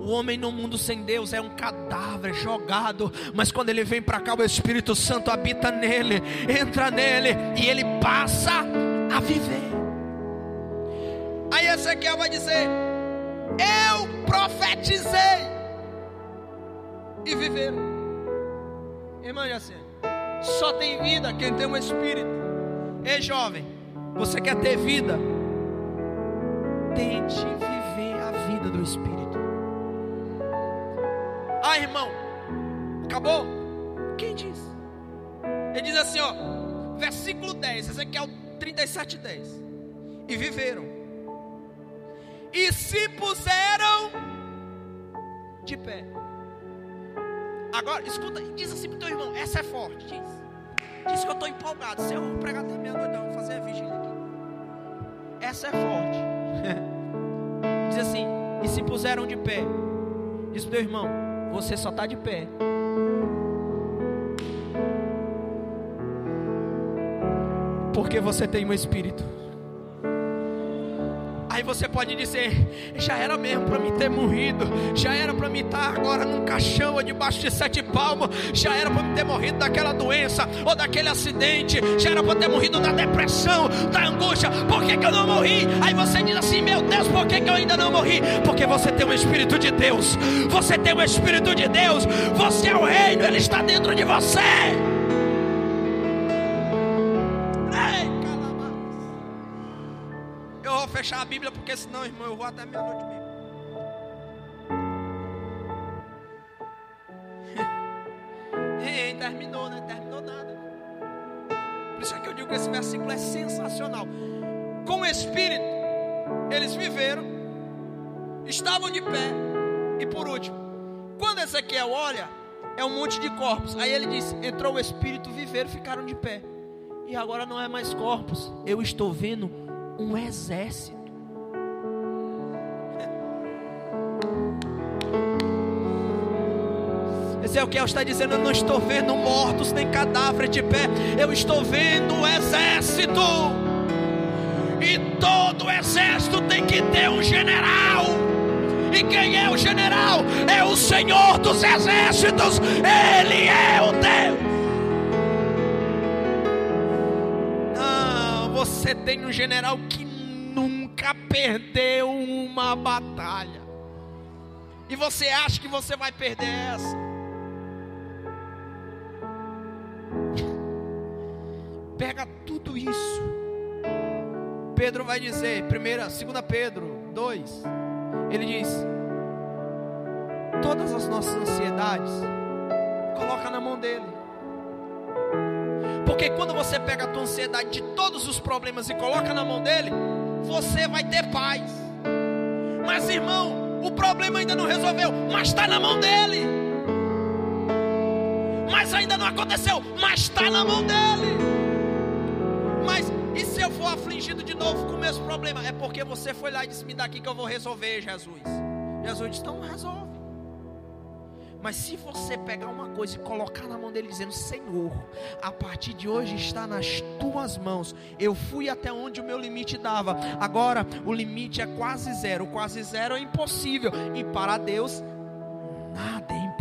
O homem no mundo sem Deus é um cadáver jogado, mas quando ele vem para cá, o Espírito Santo habita nele, entra nele e ele passa a viver. Aí Ezequiel vai dizer: Eu profetizei e viveram. Irmã Jacene, só tem vida quem tem um espírito. Ei, jovem, você quer ter vida? Tente viver a vida do espírito. Ah, irmão, acabou? Quem diz? Ele diz assim, ó, versículo 10, Ezequiel 37, 10. E viveram e se puseram de pé. Agora, escuta, diz assim para o teu irmão: essa é forte. Diz, diz que eu estou empolgado. Se eu pregar até meia-noite, não, vou fazer a vigília aqui. Essa é forte. diz assim: e se puseram de pé. Diz para teu irmão: você só está de pé. Porque você tem um espírito. Aí você pode dizer: já era mesmo para mim ter morrido, já era para mim estar agora num caixão ou debaixo de sete palmos, já era para mim ter morrido daquela doença ou daquele acidente, já era para ter morrido da depressão, da angústia. Por que, que eu não morri? Aí você diz assim: meu Deus, por que, que eu ainda não morri? Porque você tem o Espírito de Deus, você tem o Espírito de Deus, você é o reino, ele está dentro de você. Bíblia, porque senão, irmão, eu vou até meia-noite mesmo. e terminou, né? Terminou nada. Por isso é que eu digo que esse versículo é sensacional. Com o Espírito, eles viveram, estavam de pé, e por último, quando Ezequiel olha, é um monte de corpos. Aí ele diz: entrou o Espírito, viveram, ficaram de pé. E agora não é mais corpos, eu estou vendo um exército. Ezequiel está dizendo: Eu não estou vendo mortos nem cadáveres de pé, eu estou vendo um exército. E Todo exército tem que ter um general. E quem é o general? É o Senhor dos exércitos. Ele é o Deus. Não, você tem um general que nunca perdeu uma batalha. E você acha que você vai perder essa? Pega tudo isso. Pedro vai dizer, primeira, segunda Pedro 2, ele diz: todas as nossas ansiedades coloca na mão dele. Porque quando você pega a tua ansiedade de todos os problemas e coloca na mão dele, você vai ter paz. Mas irmão, o problema ainda não resolveu, mas está na mão dele. Mas ainda não aconteceu, mas está na mão dele. Mas e se eu for afligido de novo com o mesmo problema? É porque você foi lá e disse: Me daqui que eu vou resolver, Jesus. Jesus disse: Então resolve. Mas se você pegar uma coisa e colocar na mão dele, dizendo: Senhor, a partir de hoje está nas tuas mãos. Eu fui até onde o meu limite dava. Agora o limite é quase zero. Quase zero é impossível. E para Deus, nada é impossível.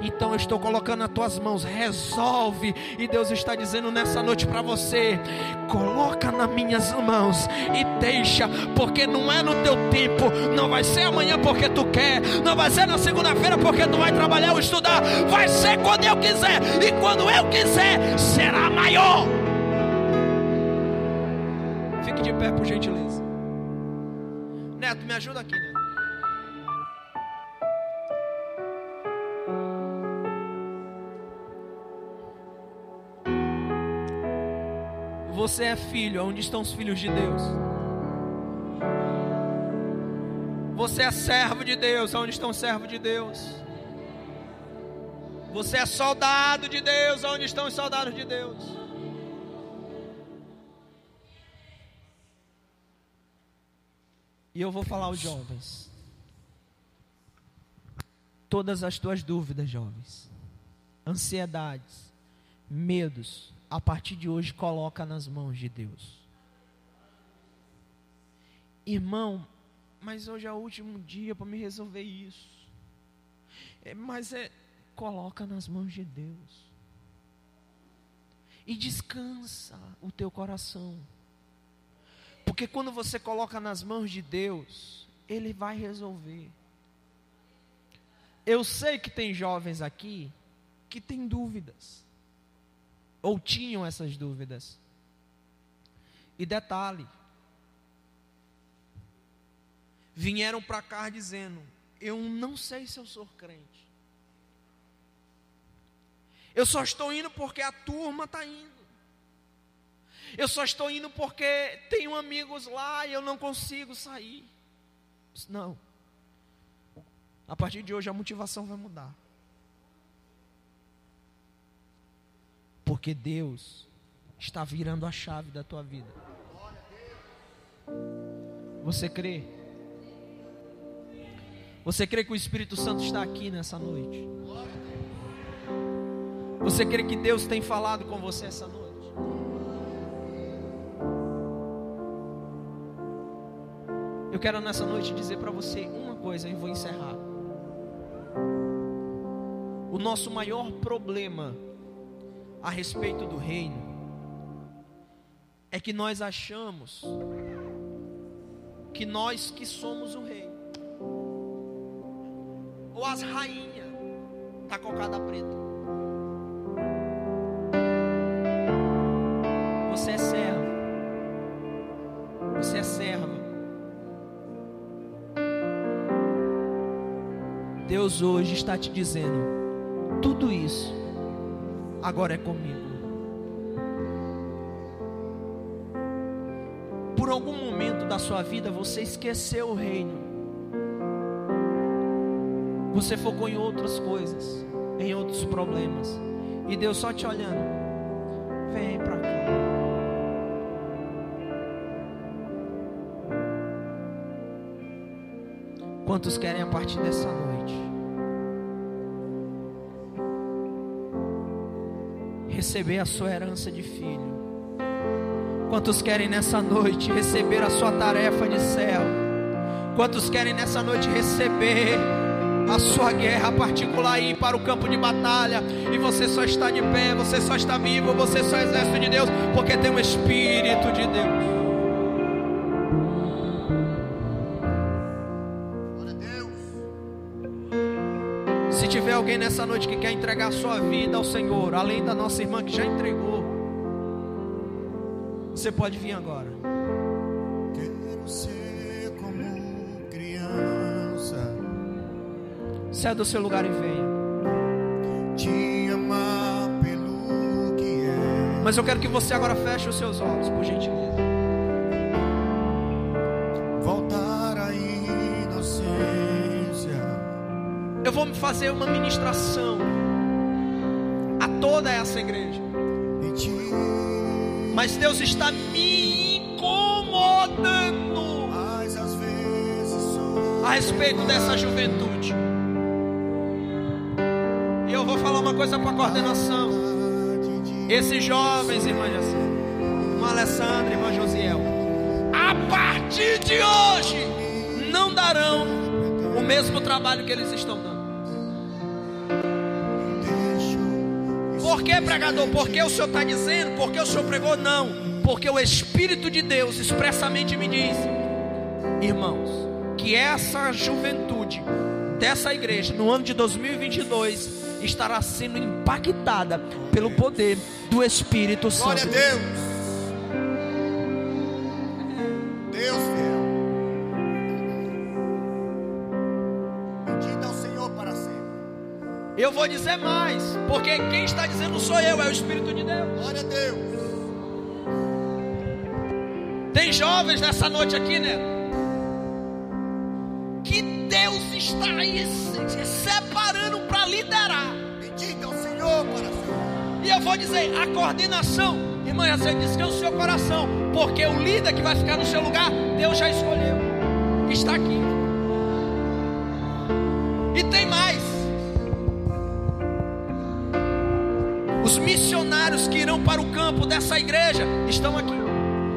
Então eu estou colocando nas tuas mãos, resolve. E Deus está dizendo nessa noite para você: coloca nas minhas mãos e deixa, porque não é no teu tempo, não vai ser amanhã porque tu quer, não vai ser na segunda-feira porque tu vai trabalhar ou estudar, vai ser quando eu quiser, e quando eu quiser, será maior. Fique de pé, por gentileza. Neto, me ajuda aqui, Neto. Você é filho, onde estão os filhos de Deus? Você é servo de Deus, onde estão os servos de Deus? Você é soldado de Deus, onde estão os soldados de Deus? E eu vou falar aos jovens. Todas as tuas dúvidas, jovens, ansiedades, medos, a partir de hoje coloca nas mãos de Deus. Irmão, mas hoje é o último dia para me resolver isso. É, mas é, coloca nas mãos de Deus. E descansa o teu coração. Porque quando você coloca nas mãos de Deus, Ele vai resolver. Eu sei que tem jovens aqui que têm dúvidas ou tinham essas dúvidas. E detalhe, vieram para cá dizendo: Eu não sei se eu sou crente. Eu só estou indo porque a turma está indo. Eu só estou indo porque tenho amigos lá e eu não consigo sair. Não. A partir de hoje a motivação vai mudar. Porque Deus está virando a chave da tua vida. Você crê? Você crê que o Espírito Santo está aqui nessa noite? Você crê que Deus tem falado com você essa noite? Eu quero nessa noite dizer para você uma coisa e vou encerrar. O nosso maior problema a respeito do reino é que nós achamos que nós que somos o rei ou as rainhas da cocada preta. Você é servo. Você é serva. Deus hoje está te dizendo tudo isso agora é comigo. Por algum momento da sua vida você esqueceu o reino. Você focou em outras coisas, em outros problemas. E Deus só te olhando. Vem para cá. Quantos querem a partir dessa noite? Receber a sua herança de filho, Quantos querem nessa noite receber a sua tarefa de céu? Quantos querem nessa noite receber a sua guerra particular ir para o campo de batalha e você só está de pé, você só está vivo, você só é exército de Deus, porque tem o Espírito de Deus. Alguém nessa noite que quer entregar a sua vida ao Senhor, além da nossa irmã que já entregou, você pode vir agora. Quero ser como criança, Saia do seu lugar e venha. te amar pelo que é. Mas eu quero que você agora feche os seus olhos, por gentileza. Eu vou fazer uma ministração a toda essa igreja. Mas Deus está me incomodando a respeito dessa juventude. E eu vou falar uma coisa para a coordenação. Esses jovens, irmã Jacinta, irmã Alessandra, irmã Josiel, a partir de hoje, não darão o mesmo trabalho que eles estão dando. Por que, pregador? Porque o senhor está dizendo? Porque o senhor pregou? Não. Porque o Espírito de Deus expressamente me diz, irmãos, que essa juventude dessa igreja no ano de 2022 estará sendo impactada pelo poder do Espírito Glória a Santo. Deus Eu vou dizer mais, porque quem está dizendo sou eu, é o Espírito de Deus. Glória a Deus. Tem jovens nessa noite aqui, né? Que Deus está aí se separando para liderar. Bendito é o Senhor sempre. E eu vou dizer, a coordenação, irmã, você descansa o seu coração, porque o líder que vai ficar no seu lugar, Deus já escolheu. Está aqui. E tem mais. Os missionários que irão para o campo dessa igreja estão aqui.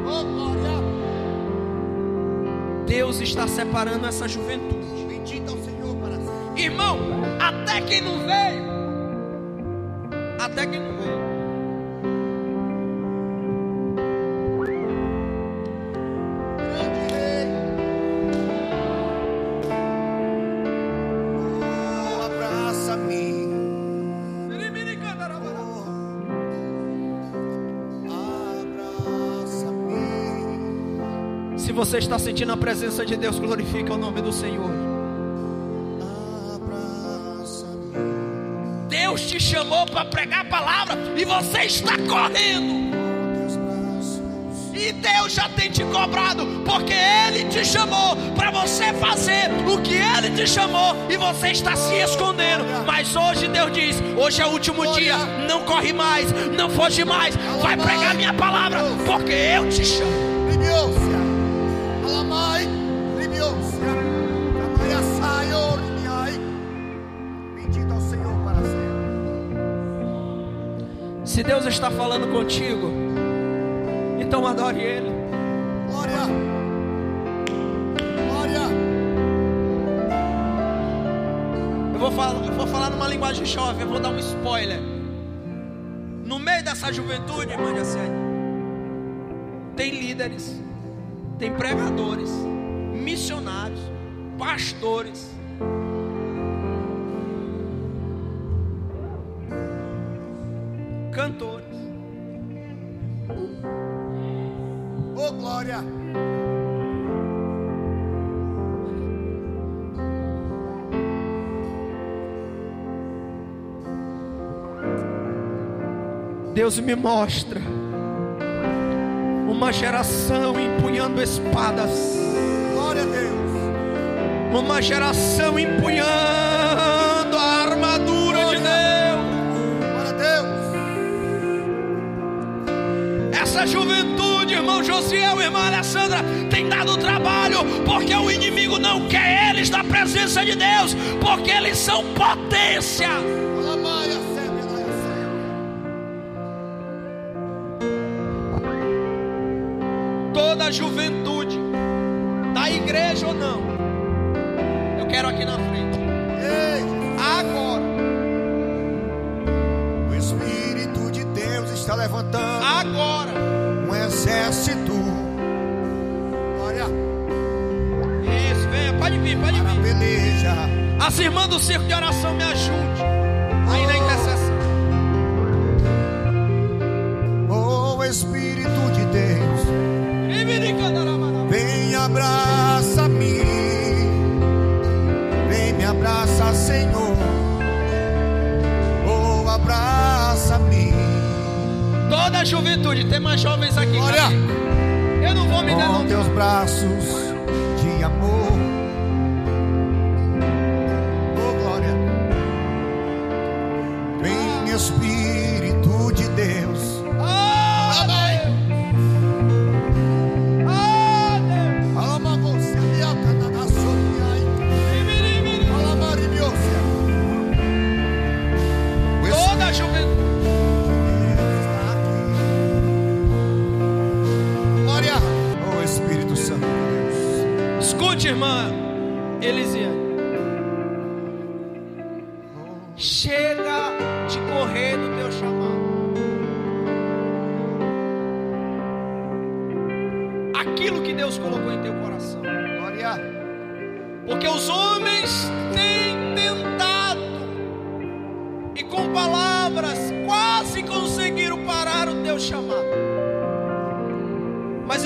Oh, glória. Deus está separando essa juventude. Bendito é o Senhor para sempre. Irmão, até quem não veio, até quem não veio. Você está sentindo a presença de Deus, glorifica o nome do Senhor. Deus te chamou para pregar a palavra e você está correndo. E Deus já tem te cobrado, porque Ele te chamou para você fazer o que Ele te chamou e você está se escondendo. Mas hoje Deus diz: hoje é o último dia, não corre mais, não foge mais, vai pregar minha palavra, porque eu te chamo. Alamai. Libiosia. Amaya saio, limiai. Bendito ao Senhor para sempre. Se Deus está falando contigo, então adore Ele. Glória. Glória. Eu vou falar, eu vou falar numa linguagem jovem, eu vou dar um spoiler. No meio dessa juventude, Assene, tem líderes, tem pregadores, missionários, pastores. Cantores. Oh, glória. Deus me mostra uma geração empunhando espadas. Glória a Deus. Uma geração empunhando a armadura de Deus. Glória a Deus. Essa juventude, irmão Josiel, irmã Alessandra, tem dado trabalho porque o inimigo não quer eles na presença de Deus, porque eles são potência. Alamai, juventude, da igreja ou não, eu quero aqui na frente, agora, o Espírito de Deus está levantando agora, um exército. Olha, isso, venha, pode vir, pode vir. As irmãs do circo de oração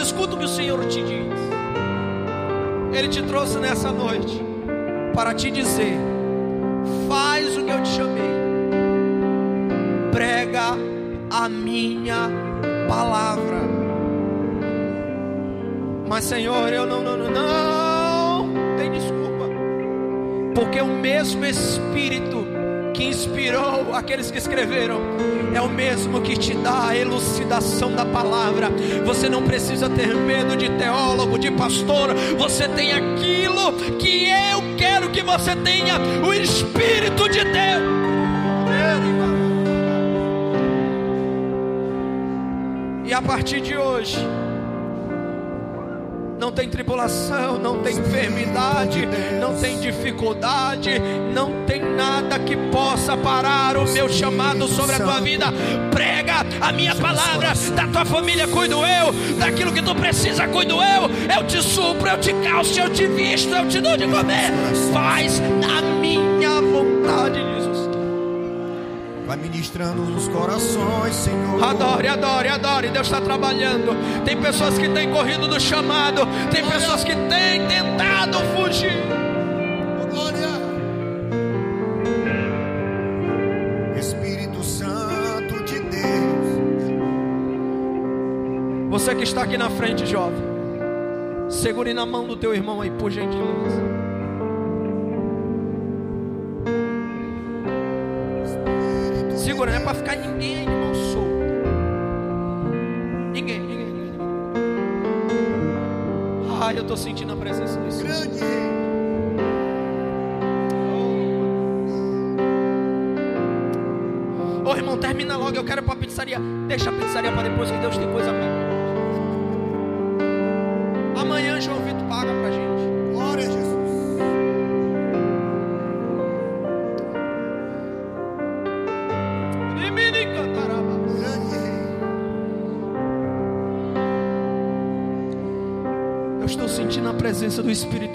escuta o que o Senhor te diz. Ele te trouxe nessa noite para te dizer: faz o que eu te chamei, prega a minha palavra. Mas Senhor, eu não, não, não, não tem desculpa, porque o mesmo Espírito que inspirou aqueles que escreveram é o mesmo que te dá a elucidação da palavra. Você não precisa ter medo de teólogo, de pastor, você tem aquilo que eu quero que você tenha: o Espírito de Deus. E a partir de hoje, não tem tribulação, não tem enfermidade, não tem dificuldade, não tem nada que possa parar o meu chamado sobre a tua vida. Prega a minha palavra, da tua família cuido eu, daquilo que tu precisa cuido eu. Eu te supro, eu te calço, eu te visto, eu te dou de comer. Faz a minha vontade, ministrando nos corações, Senhor. Adore, adore, adore. Deus está trabalhando. Tem pessoas que têm corrido do chamado. Tem pessoas que têm tentado fugir. Oh, glória. Espírito Santo de Deus. Você que está aqui na frente, jovem. Segure na mão do teu irmão aí, por gentileza. Logo. Eu quero ir para a pizzaria. Deixa a pizzaria para depois que Deus tem coisa melhor. Amanhã João Vitor paga pra gente. Glória a Jesus. Eu estou sentindo a presença do Espírito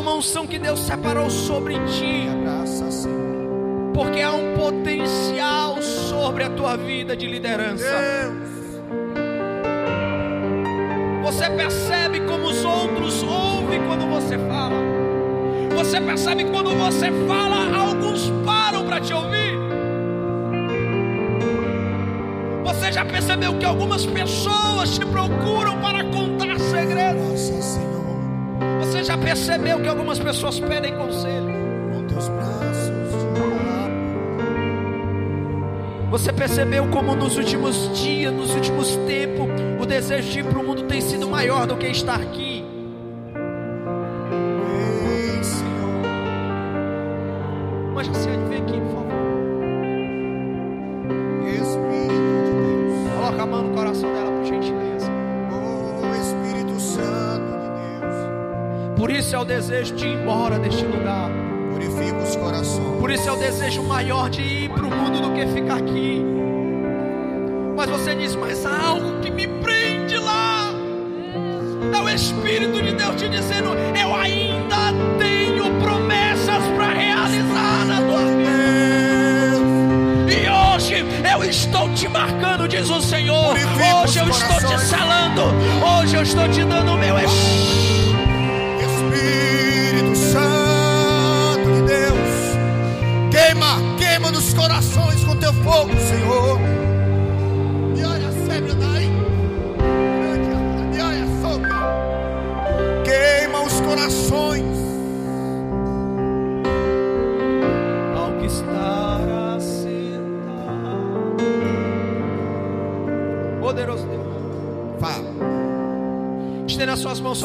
uma unção que Deus separou sobre ti. Porque há um potencial sobre a tua vida de liderança. Você percebe como os outros ouvem quando você fala. Você percebe quando você fala, alguns param para te ouvir. Você já percebeu que algumas pessoas te procuram para contar segredos? Nossa. Você já percebeu que algumas pessoas pedem conselho? Você percebeu como nos últimos dias, nos últimos tempos, o desejo de ir para o mundo tem sido maior do que estar aqui? Desejo de ir embora deste lugar. Purifica os corações. Por isso é o desejo maior de ir para o mundo do que ficar aqui. Mas você diz, mas há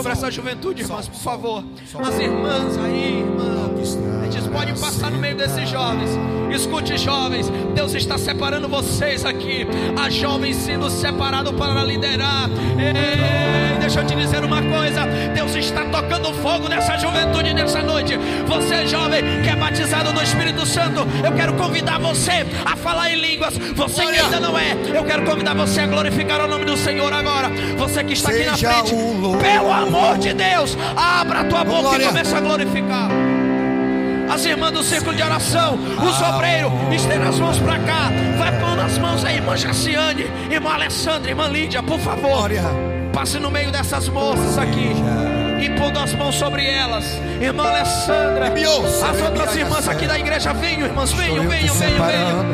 sobre essa juventude, irmãs, por favor. As irmãs aí, irmãs. Ao que Eles podem passar no meio desses jovens. Escute, jovens. Deus está separando vocês aqui. Há jovens sendo separados para liderar. Ei, deixa eu te dizer uma coisa. Deus está tocando fogo nessa juventude nessa noite. Você, jovem, que é batizado no Espírito Santo, eu quero convidar você a falar em línguas. Você que ainda não é, eu quero convidar você a glorificar o nome do Senhor agora. Você que está aqui na frente, pelo amor de Deus, abra a tua boca Glória. e comece a glorificar. As irmãs do círculo de oração, os obreiros, estenda as mãos para cá. Vai pondo as mãos aí, irmã Jaciane, irmã Alessandra, irmã Lídia, por favor. glória. Passe no meio dessas moças aqui. E pondo as mãos sobre elas. Irmã Alessandra. As outras irmãs aqui da igreja, venham, irmãs, venham, venham, venham, venham.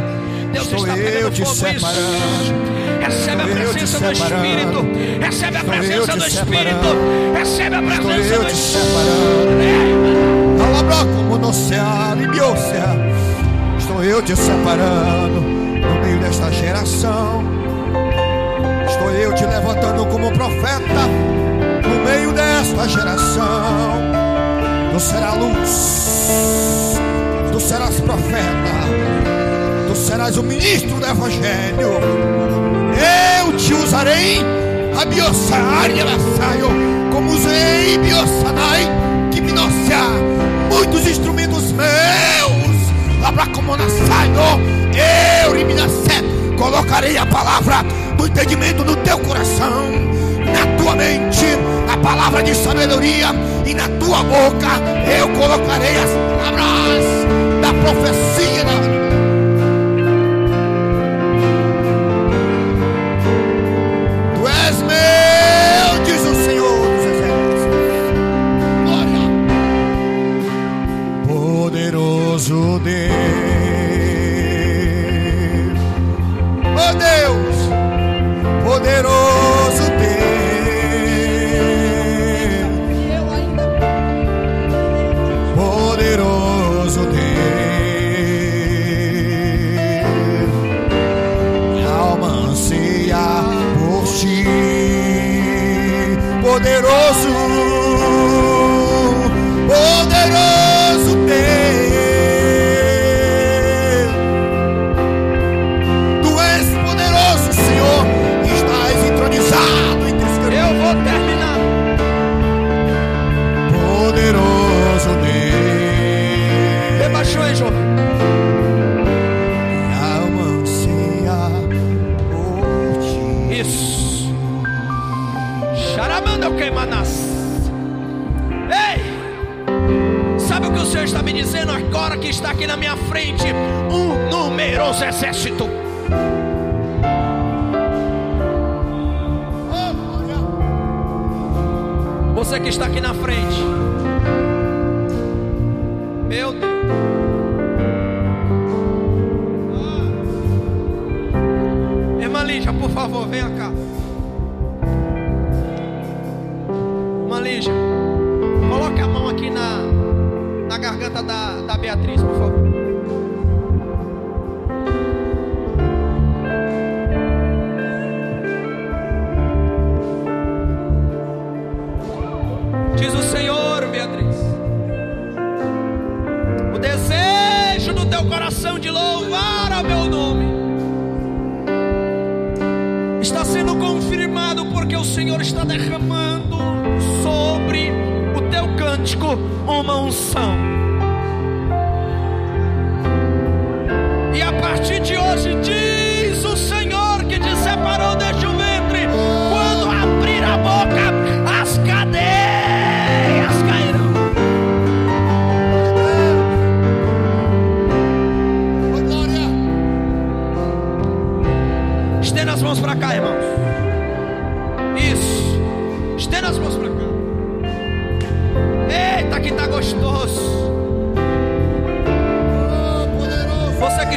Deus Estou está pegando fogo isso. separando. Recebe a presença do. Espírito. Recebe a presença do Espírito. Recebe a Estou presença eu do te Espírito. Alabra como no céu, libiócia. Estou eu te separando no meio desta geração. Como profeta no meio desta geração. Tu serás luz, tu serás profeta, tu serás o ministro do evangelho. Eu te usarei, a biosa área saio, como usei biosanai, que nocia, muitos instrumentos meus, labra como na saio, eu e minha colocarei a palavra do entendimento no teu coração, na tua mente, a palavra de sabedoria, e na tua boca eu colocarei as palavras da profecia. Da...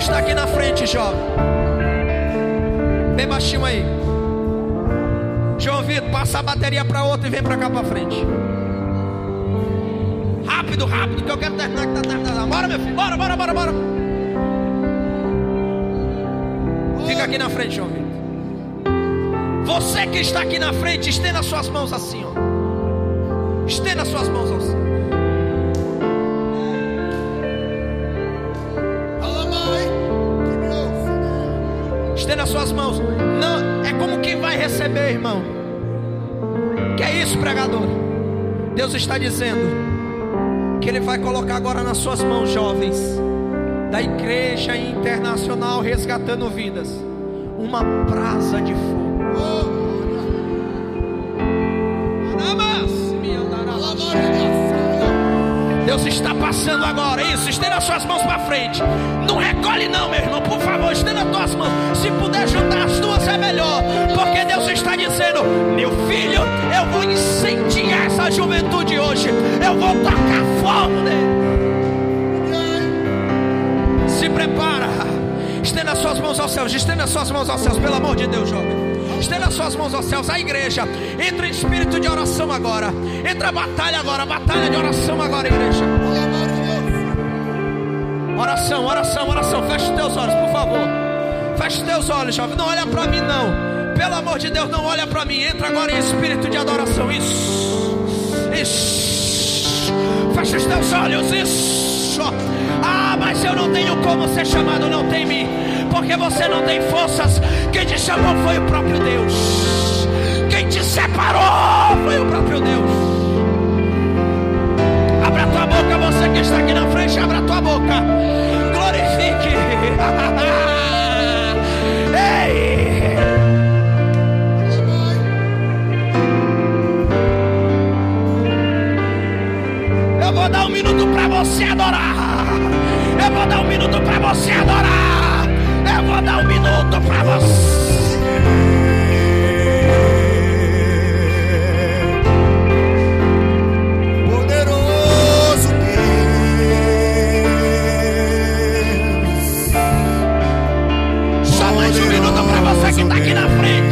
está aqui na frente, jovem. Bem baixinho aí. João Vitor, passa a bateria para outro e vem para cá para frente. Rápido, rápido, que eu quero terminar. Que tá terminando. Bora, meu filho. Bora, bora, bora, bora. Fica aqui na frente, João Vitor. Você que está aqui na frente, estenda suas mãos assim, ó. Estenda suas mãos assim. Estenda suas mãos. Não, é como quem vai receber, irmão. Que é isso, pregador? Deus está dizendo que Ele vai colocar agora nas suas mãos, jovens, da Igreja Internacional Resgatando Vidas, uma brasa de fogo. Deus está passando agora, isso, estenda as suas mãos para frente. Não recolhe não, meu irmão, por favor, estenda as tuas mãos. Se puder juntar as duas é melhor, porque Deus está dizendo: "Meu filho, eu vou incendiar essa juventude hoje. Eu vou tocar fogo nele." Se prepara. Estenda as suas mãos aos céus. Estenda as suas mãos aos céus, pelo amor de Deus, jovem. Estenda as suas mãos aos céus. A igreja entra em espírito de oração agora. Entra batalha agora. Batalha de oração agora, igreja. Oração, oração, oração. Feche os teus olhos, por favor. Feche os teus olhos, jovem. Não olha para mim, não. Pelo amor de Deus, não olha para mim. Entra agora em espírito de adoração. Isso. Isso. Feche os teus olhos. Isso. Ah, mas eu não tenho como ser chamado. Não tem mim. Porque você não tem forças. Quem te chamou foi o próprio Deus. Quem te separou foi o próprio Deus. Abra tua boca, você que está aqui na frente, abra tua boca. Glorifique. Ei! Eu vou dar um minuto para você adorar. Eu vou dar um minuto para você adorar. Vou dar um minuto para você. Poderoso Deus. Só mais um minuto para você que está aqui na frente.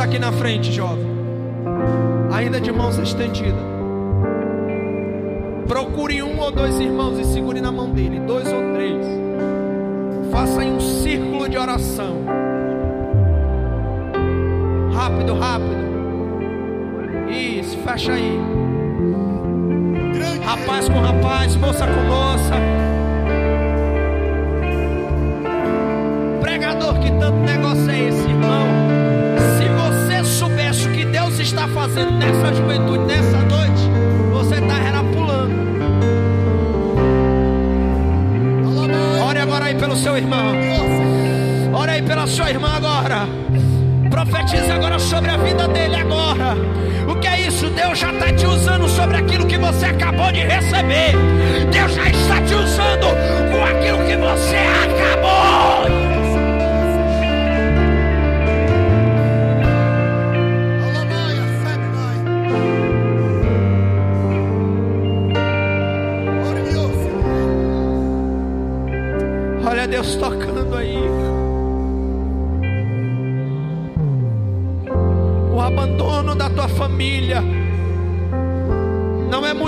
Está aqui na frente, jovem, ainda de mãos estendidas, procure um ou dois irmãos e segure na mão dele, dois ou três. Faça aí um círculo de oração. Rápido, rápido. Isso, fecha aí. Rapaz com rapaz, moça com moça. Pregador, que tanto negócio é esse, irmão? está fazendo nessa juventude, nessa noite, você está pulando. Ore agora aí pelo seu irmão. Ore aí pela sua irmã agora. Profetize agora sobre a vida dele agora. O que é isso? Deus já está te usando sobre aquilo que você acabou de receber. Deus já está te usando com aquilo que você acabou Deus tocando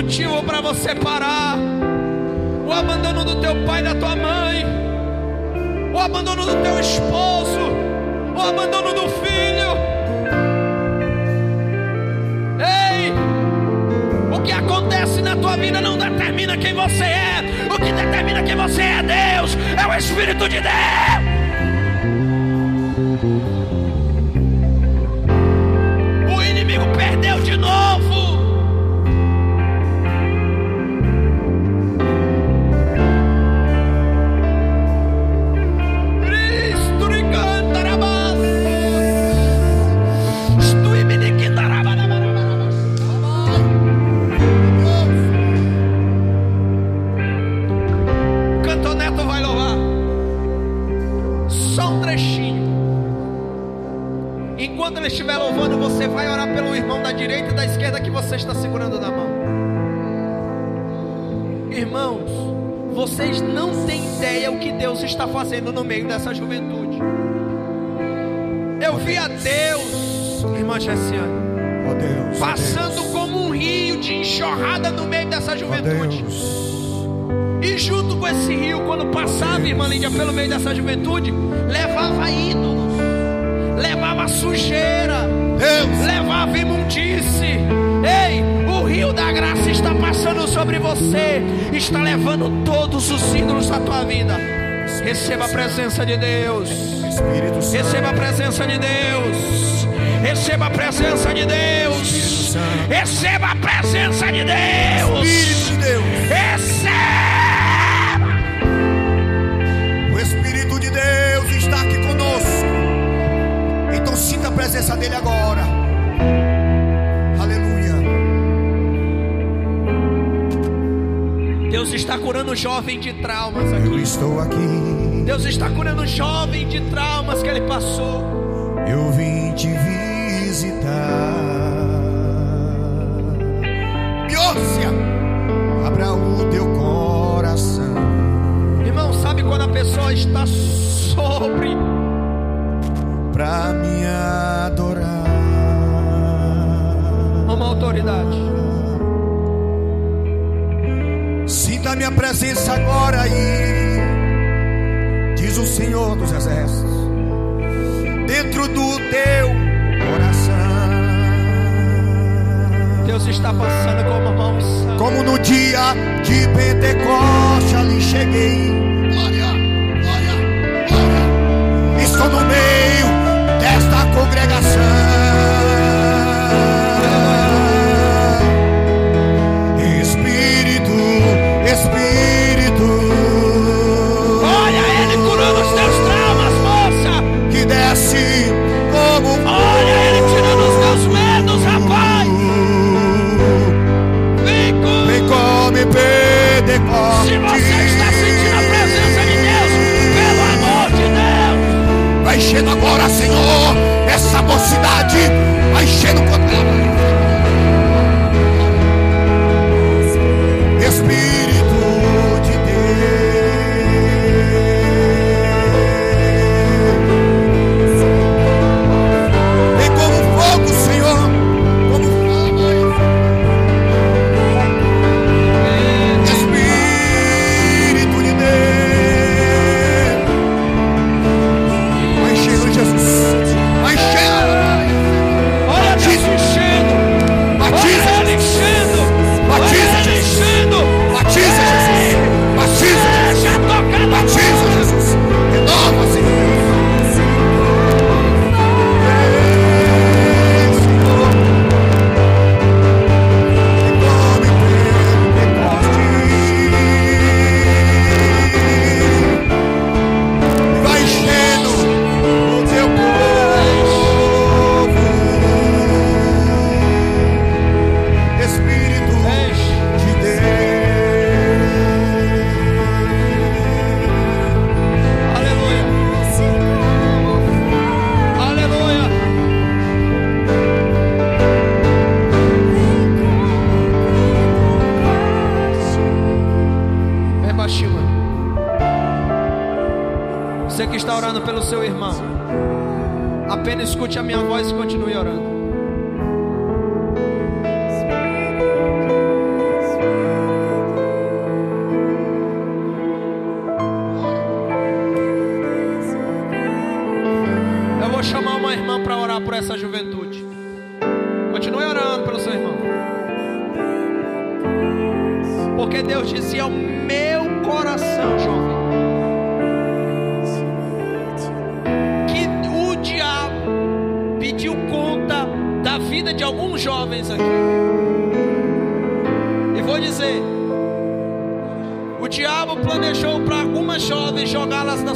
motivo para você parar. O abandono do teu pai da tua mãe, o abandono do teu esposo, o abandono do filho. Ei, o que acontece na tua vida não determina quem você é. O que determina quem você é Deus, é o Espírito de Deus. Fazendo no meio dessa juventude. Eu vi a Deus, irmã Jessiane, Ó Deus, ó passando como um rio de enxurrada no meio dessa juventude. E junto com esse rio, quando passava, irmã Lídia, pelo meio dessa juventude, levava ídolos, levava sujeira, Deus, levava imundície. Ei, o rio da graça está passando sobre você, está levando todos os ídolos da tua vida. Receba a presença de Deus. Receba a presença de Deus. Receba a presença de Deus. Receba a presença de Deus. Espírito de Deus. Receba. O Espírito de Deus está aqui conosco. Então sinta a presença dele agora. Deus está curando o jovem de traumas aqui. Eu estou aqui. Deus está curando o jovem de traumas que ele passou. Eu vim te visitar. Biócia, abra o teu coração. Irmão, sabe quando a pessoa está sobre Pra me adorar. uma autoridade? Sinta a minha presença agora aí, diz o Senhor dos Exércitos, dentro do teu coração, Deus está passando com uma mão santa. como no dia de Pentecoste ali cheguei. Glória, glória, glória. Estou no meio desta congregação. Essa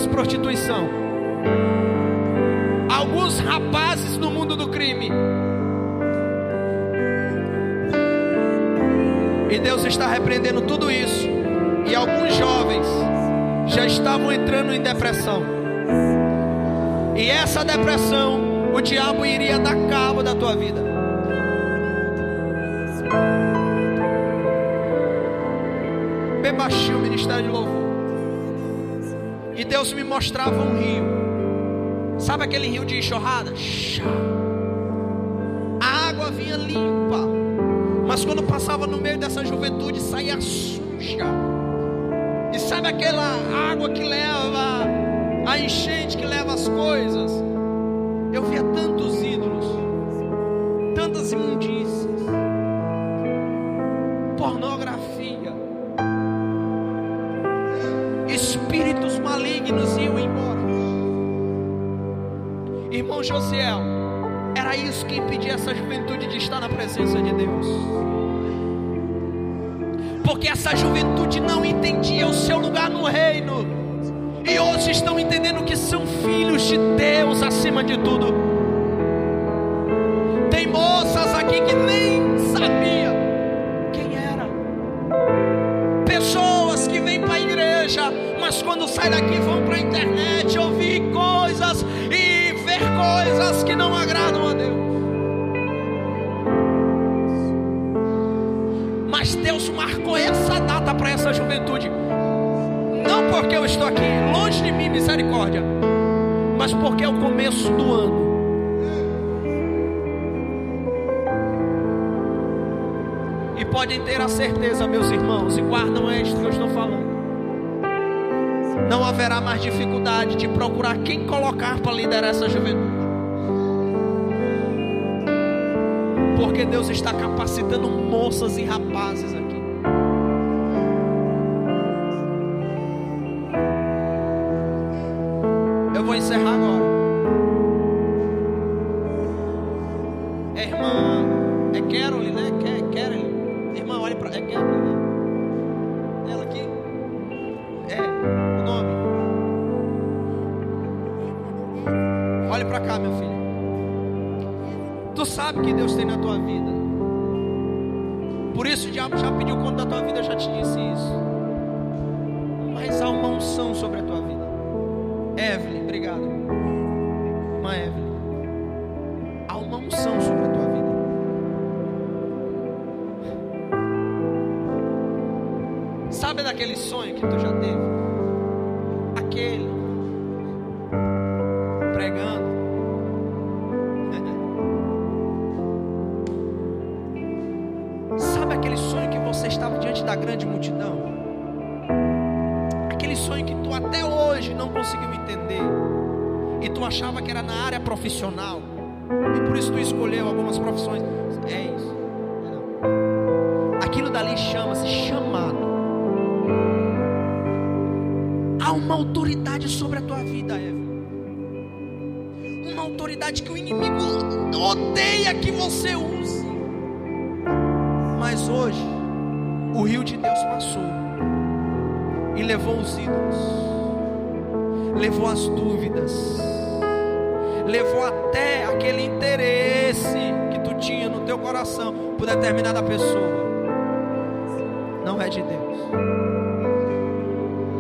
prostituição. Alguns rapazes no mundo do crime. E Deus está repreendendo tudo isso. E alguns jovens já estavam entrando em depressão. E essa depressão, o diabo iria dar cabo da tua vida. Bem o ministério de louvor. Deus me mostrava um rio. Sabe aquele rio de enxurrada? A água vinha limpa. Mas quando passava no meio dessa juventude, saía suja. E sabe aquela água que leva a enchente, que leva as coisas? Acima de tudo. Podem ter a certeza, meus irmãos, e guardam isto que eu estou falando. Não haverá mais dificuldade de procurar quem colocar para liderar essa juventude. Porque Deus está capacitando moças e rapazes já pediu conta da tua vida, já te disse isso. Mas há uma unção sobre a tua vida. Evelyn, obrigado. Irmã Evelyn. Há uma unção sobre a tua vida. Sabe daquele sonho que tu já teve? Aquele. Grande multidão? Aquele sonho que tu até hoje não conseguiu entender. E tu achava que era na área profissional. E por isso tu escolheu algumas profissões. É isso. Aquilo dali chama-se chamado. Há uma autoridade sobre a tua vida, Eva. Uma autoridade que o inimigo odeia que você use. Mas hoje, o rio de Deus passou e levou os ídolos, levou as dúvidas, levou até aquele interesse que tu tinha no teu coração por determinada pessoa. Não é de Deus.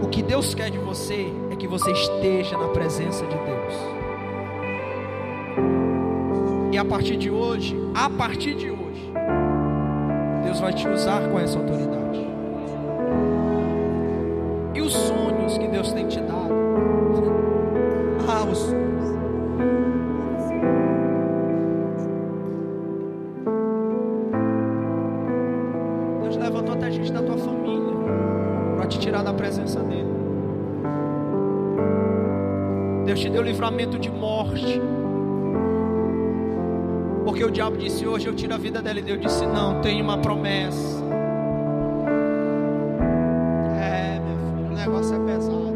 O que Deus quer de você é que você esteja na presença de Deus. E a partir de hoje, a partir de hoje, vai te usar com essa autoridade. E os sonhos que Deus tem te dado. Ah, os sonhos. Deus levantou até gente da tua família para te tirar da presença dele. Deus te deu livramento de morte. Diabo disse: Hoje eu tiro a vida dela. E Deus disse: Não, tem uma promessa. É, meu filho, o negócio é pesado.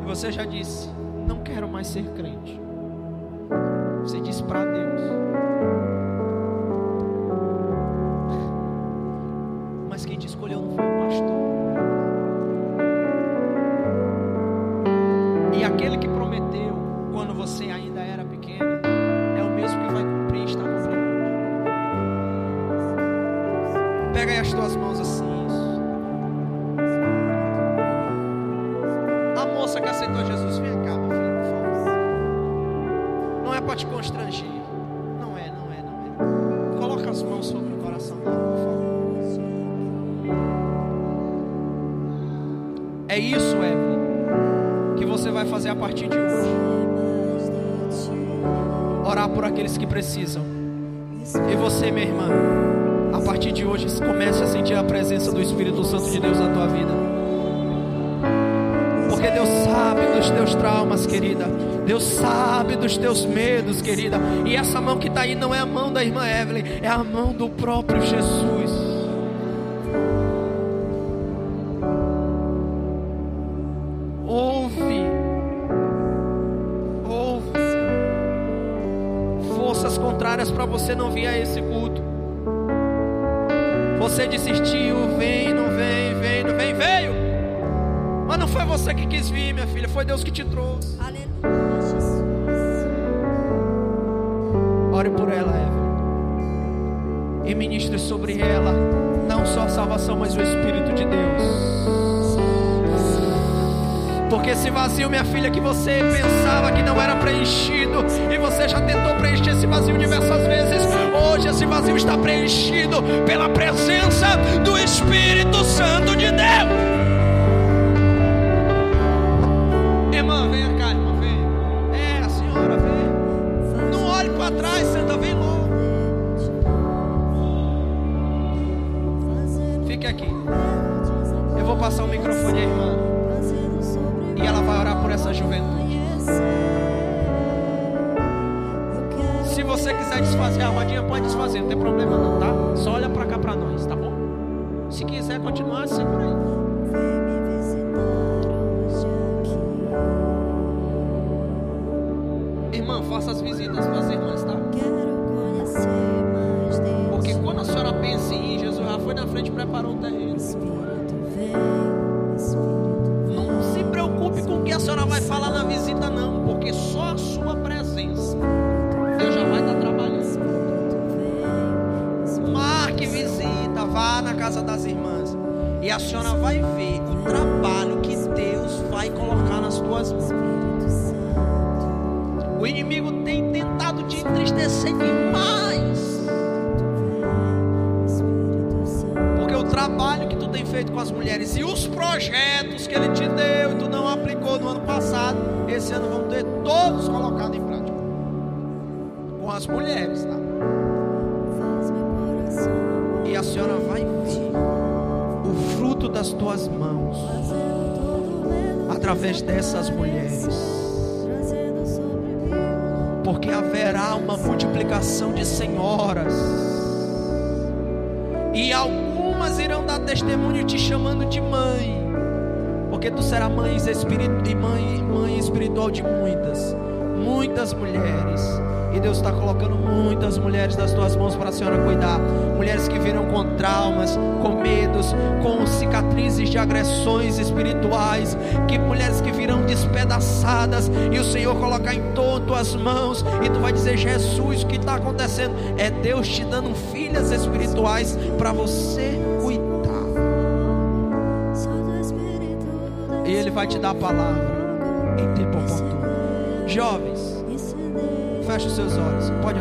E você já disse: Não quero mais ser crente. Evelyn, é a mão do próprio Jesus. Ouve, ouve. Forças contrárias para você não vir a esse culto. Você desistiu, vem, não vem, vem, não vem, veio. Mas não foi você que quis vir, minha filha, foi Deus que te trouxe. Aleluia, Jesus. Ore por ela, Evelyn. E ministre sobre ela não só a salvação, mas o Espírito de Deus. Porque esse vazio, minha filha, que você pensava que não era preenchido, e você já tentou preencher esse vazio diversas vezes, hoje esse vazio está preenchido pela presença do Espírito Santo de Deus. Dessas mulheres. Porque haverá uma multiplicação de senhoras. E algumas irão dar testemunho te chamando de mãe. Porque tu será mãe, mãe, mãe espiritual de muitas. Muitas mulheres. E Deus está colocando muitas mulheres das tuas mãos para a senhora cuidar. Mulheres que viram com traumas, com medos, com cicatrizes de agressões espirituais. Que mulheres que virão despedaçadas. E o Senhor colocar em tuas mãos. E tu vai dizer: Jesus, o que está acontecendo? É Deus te dando filhas espirituais para você cuidar. E Ele vai te dar a palavra em tempo oportuno. Jovens, feche os seus olhos. Pode.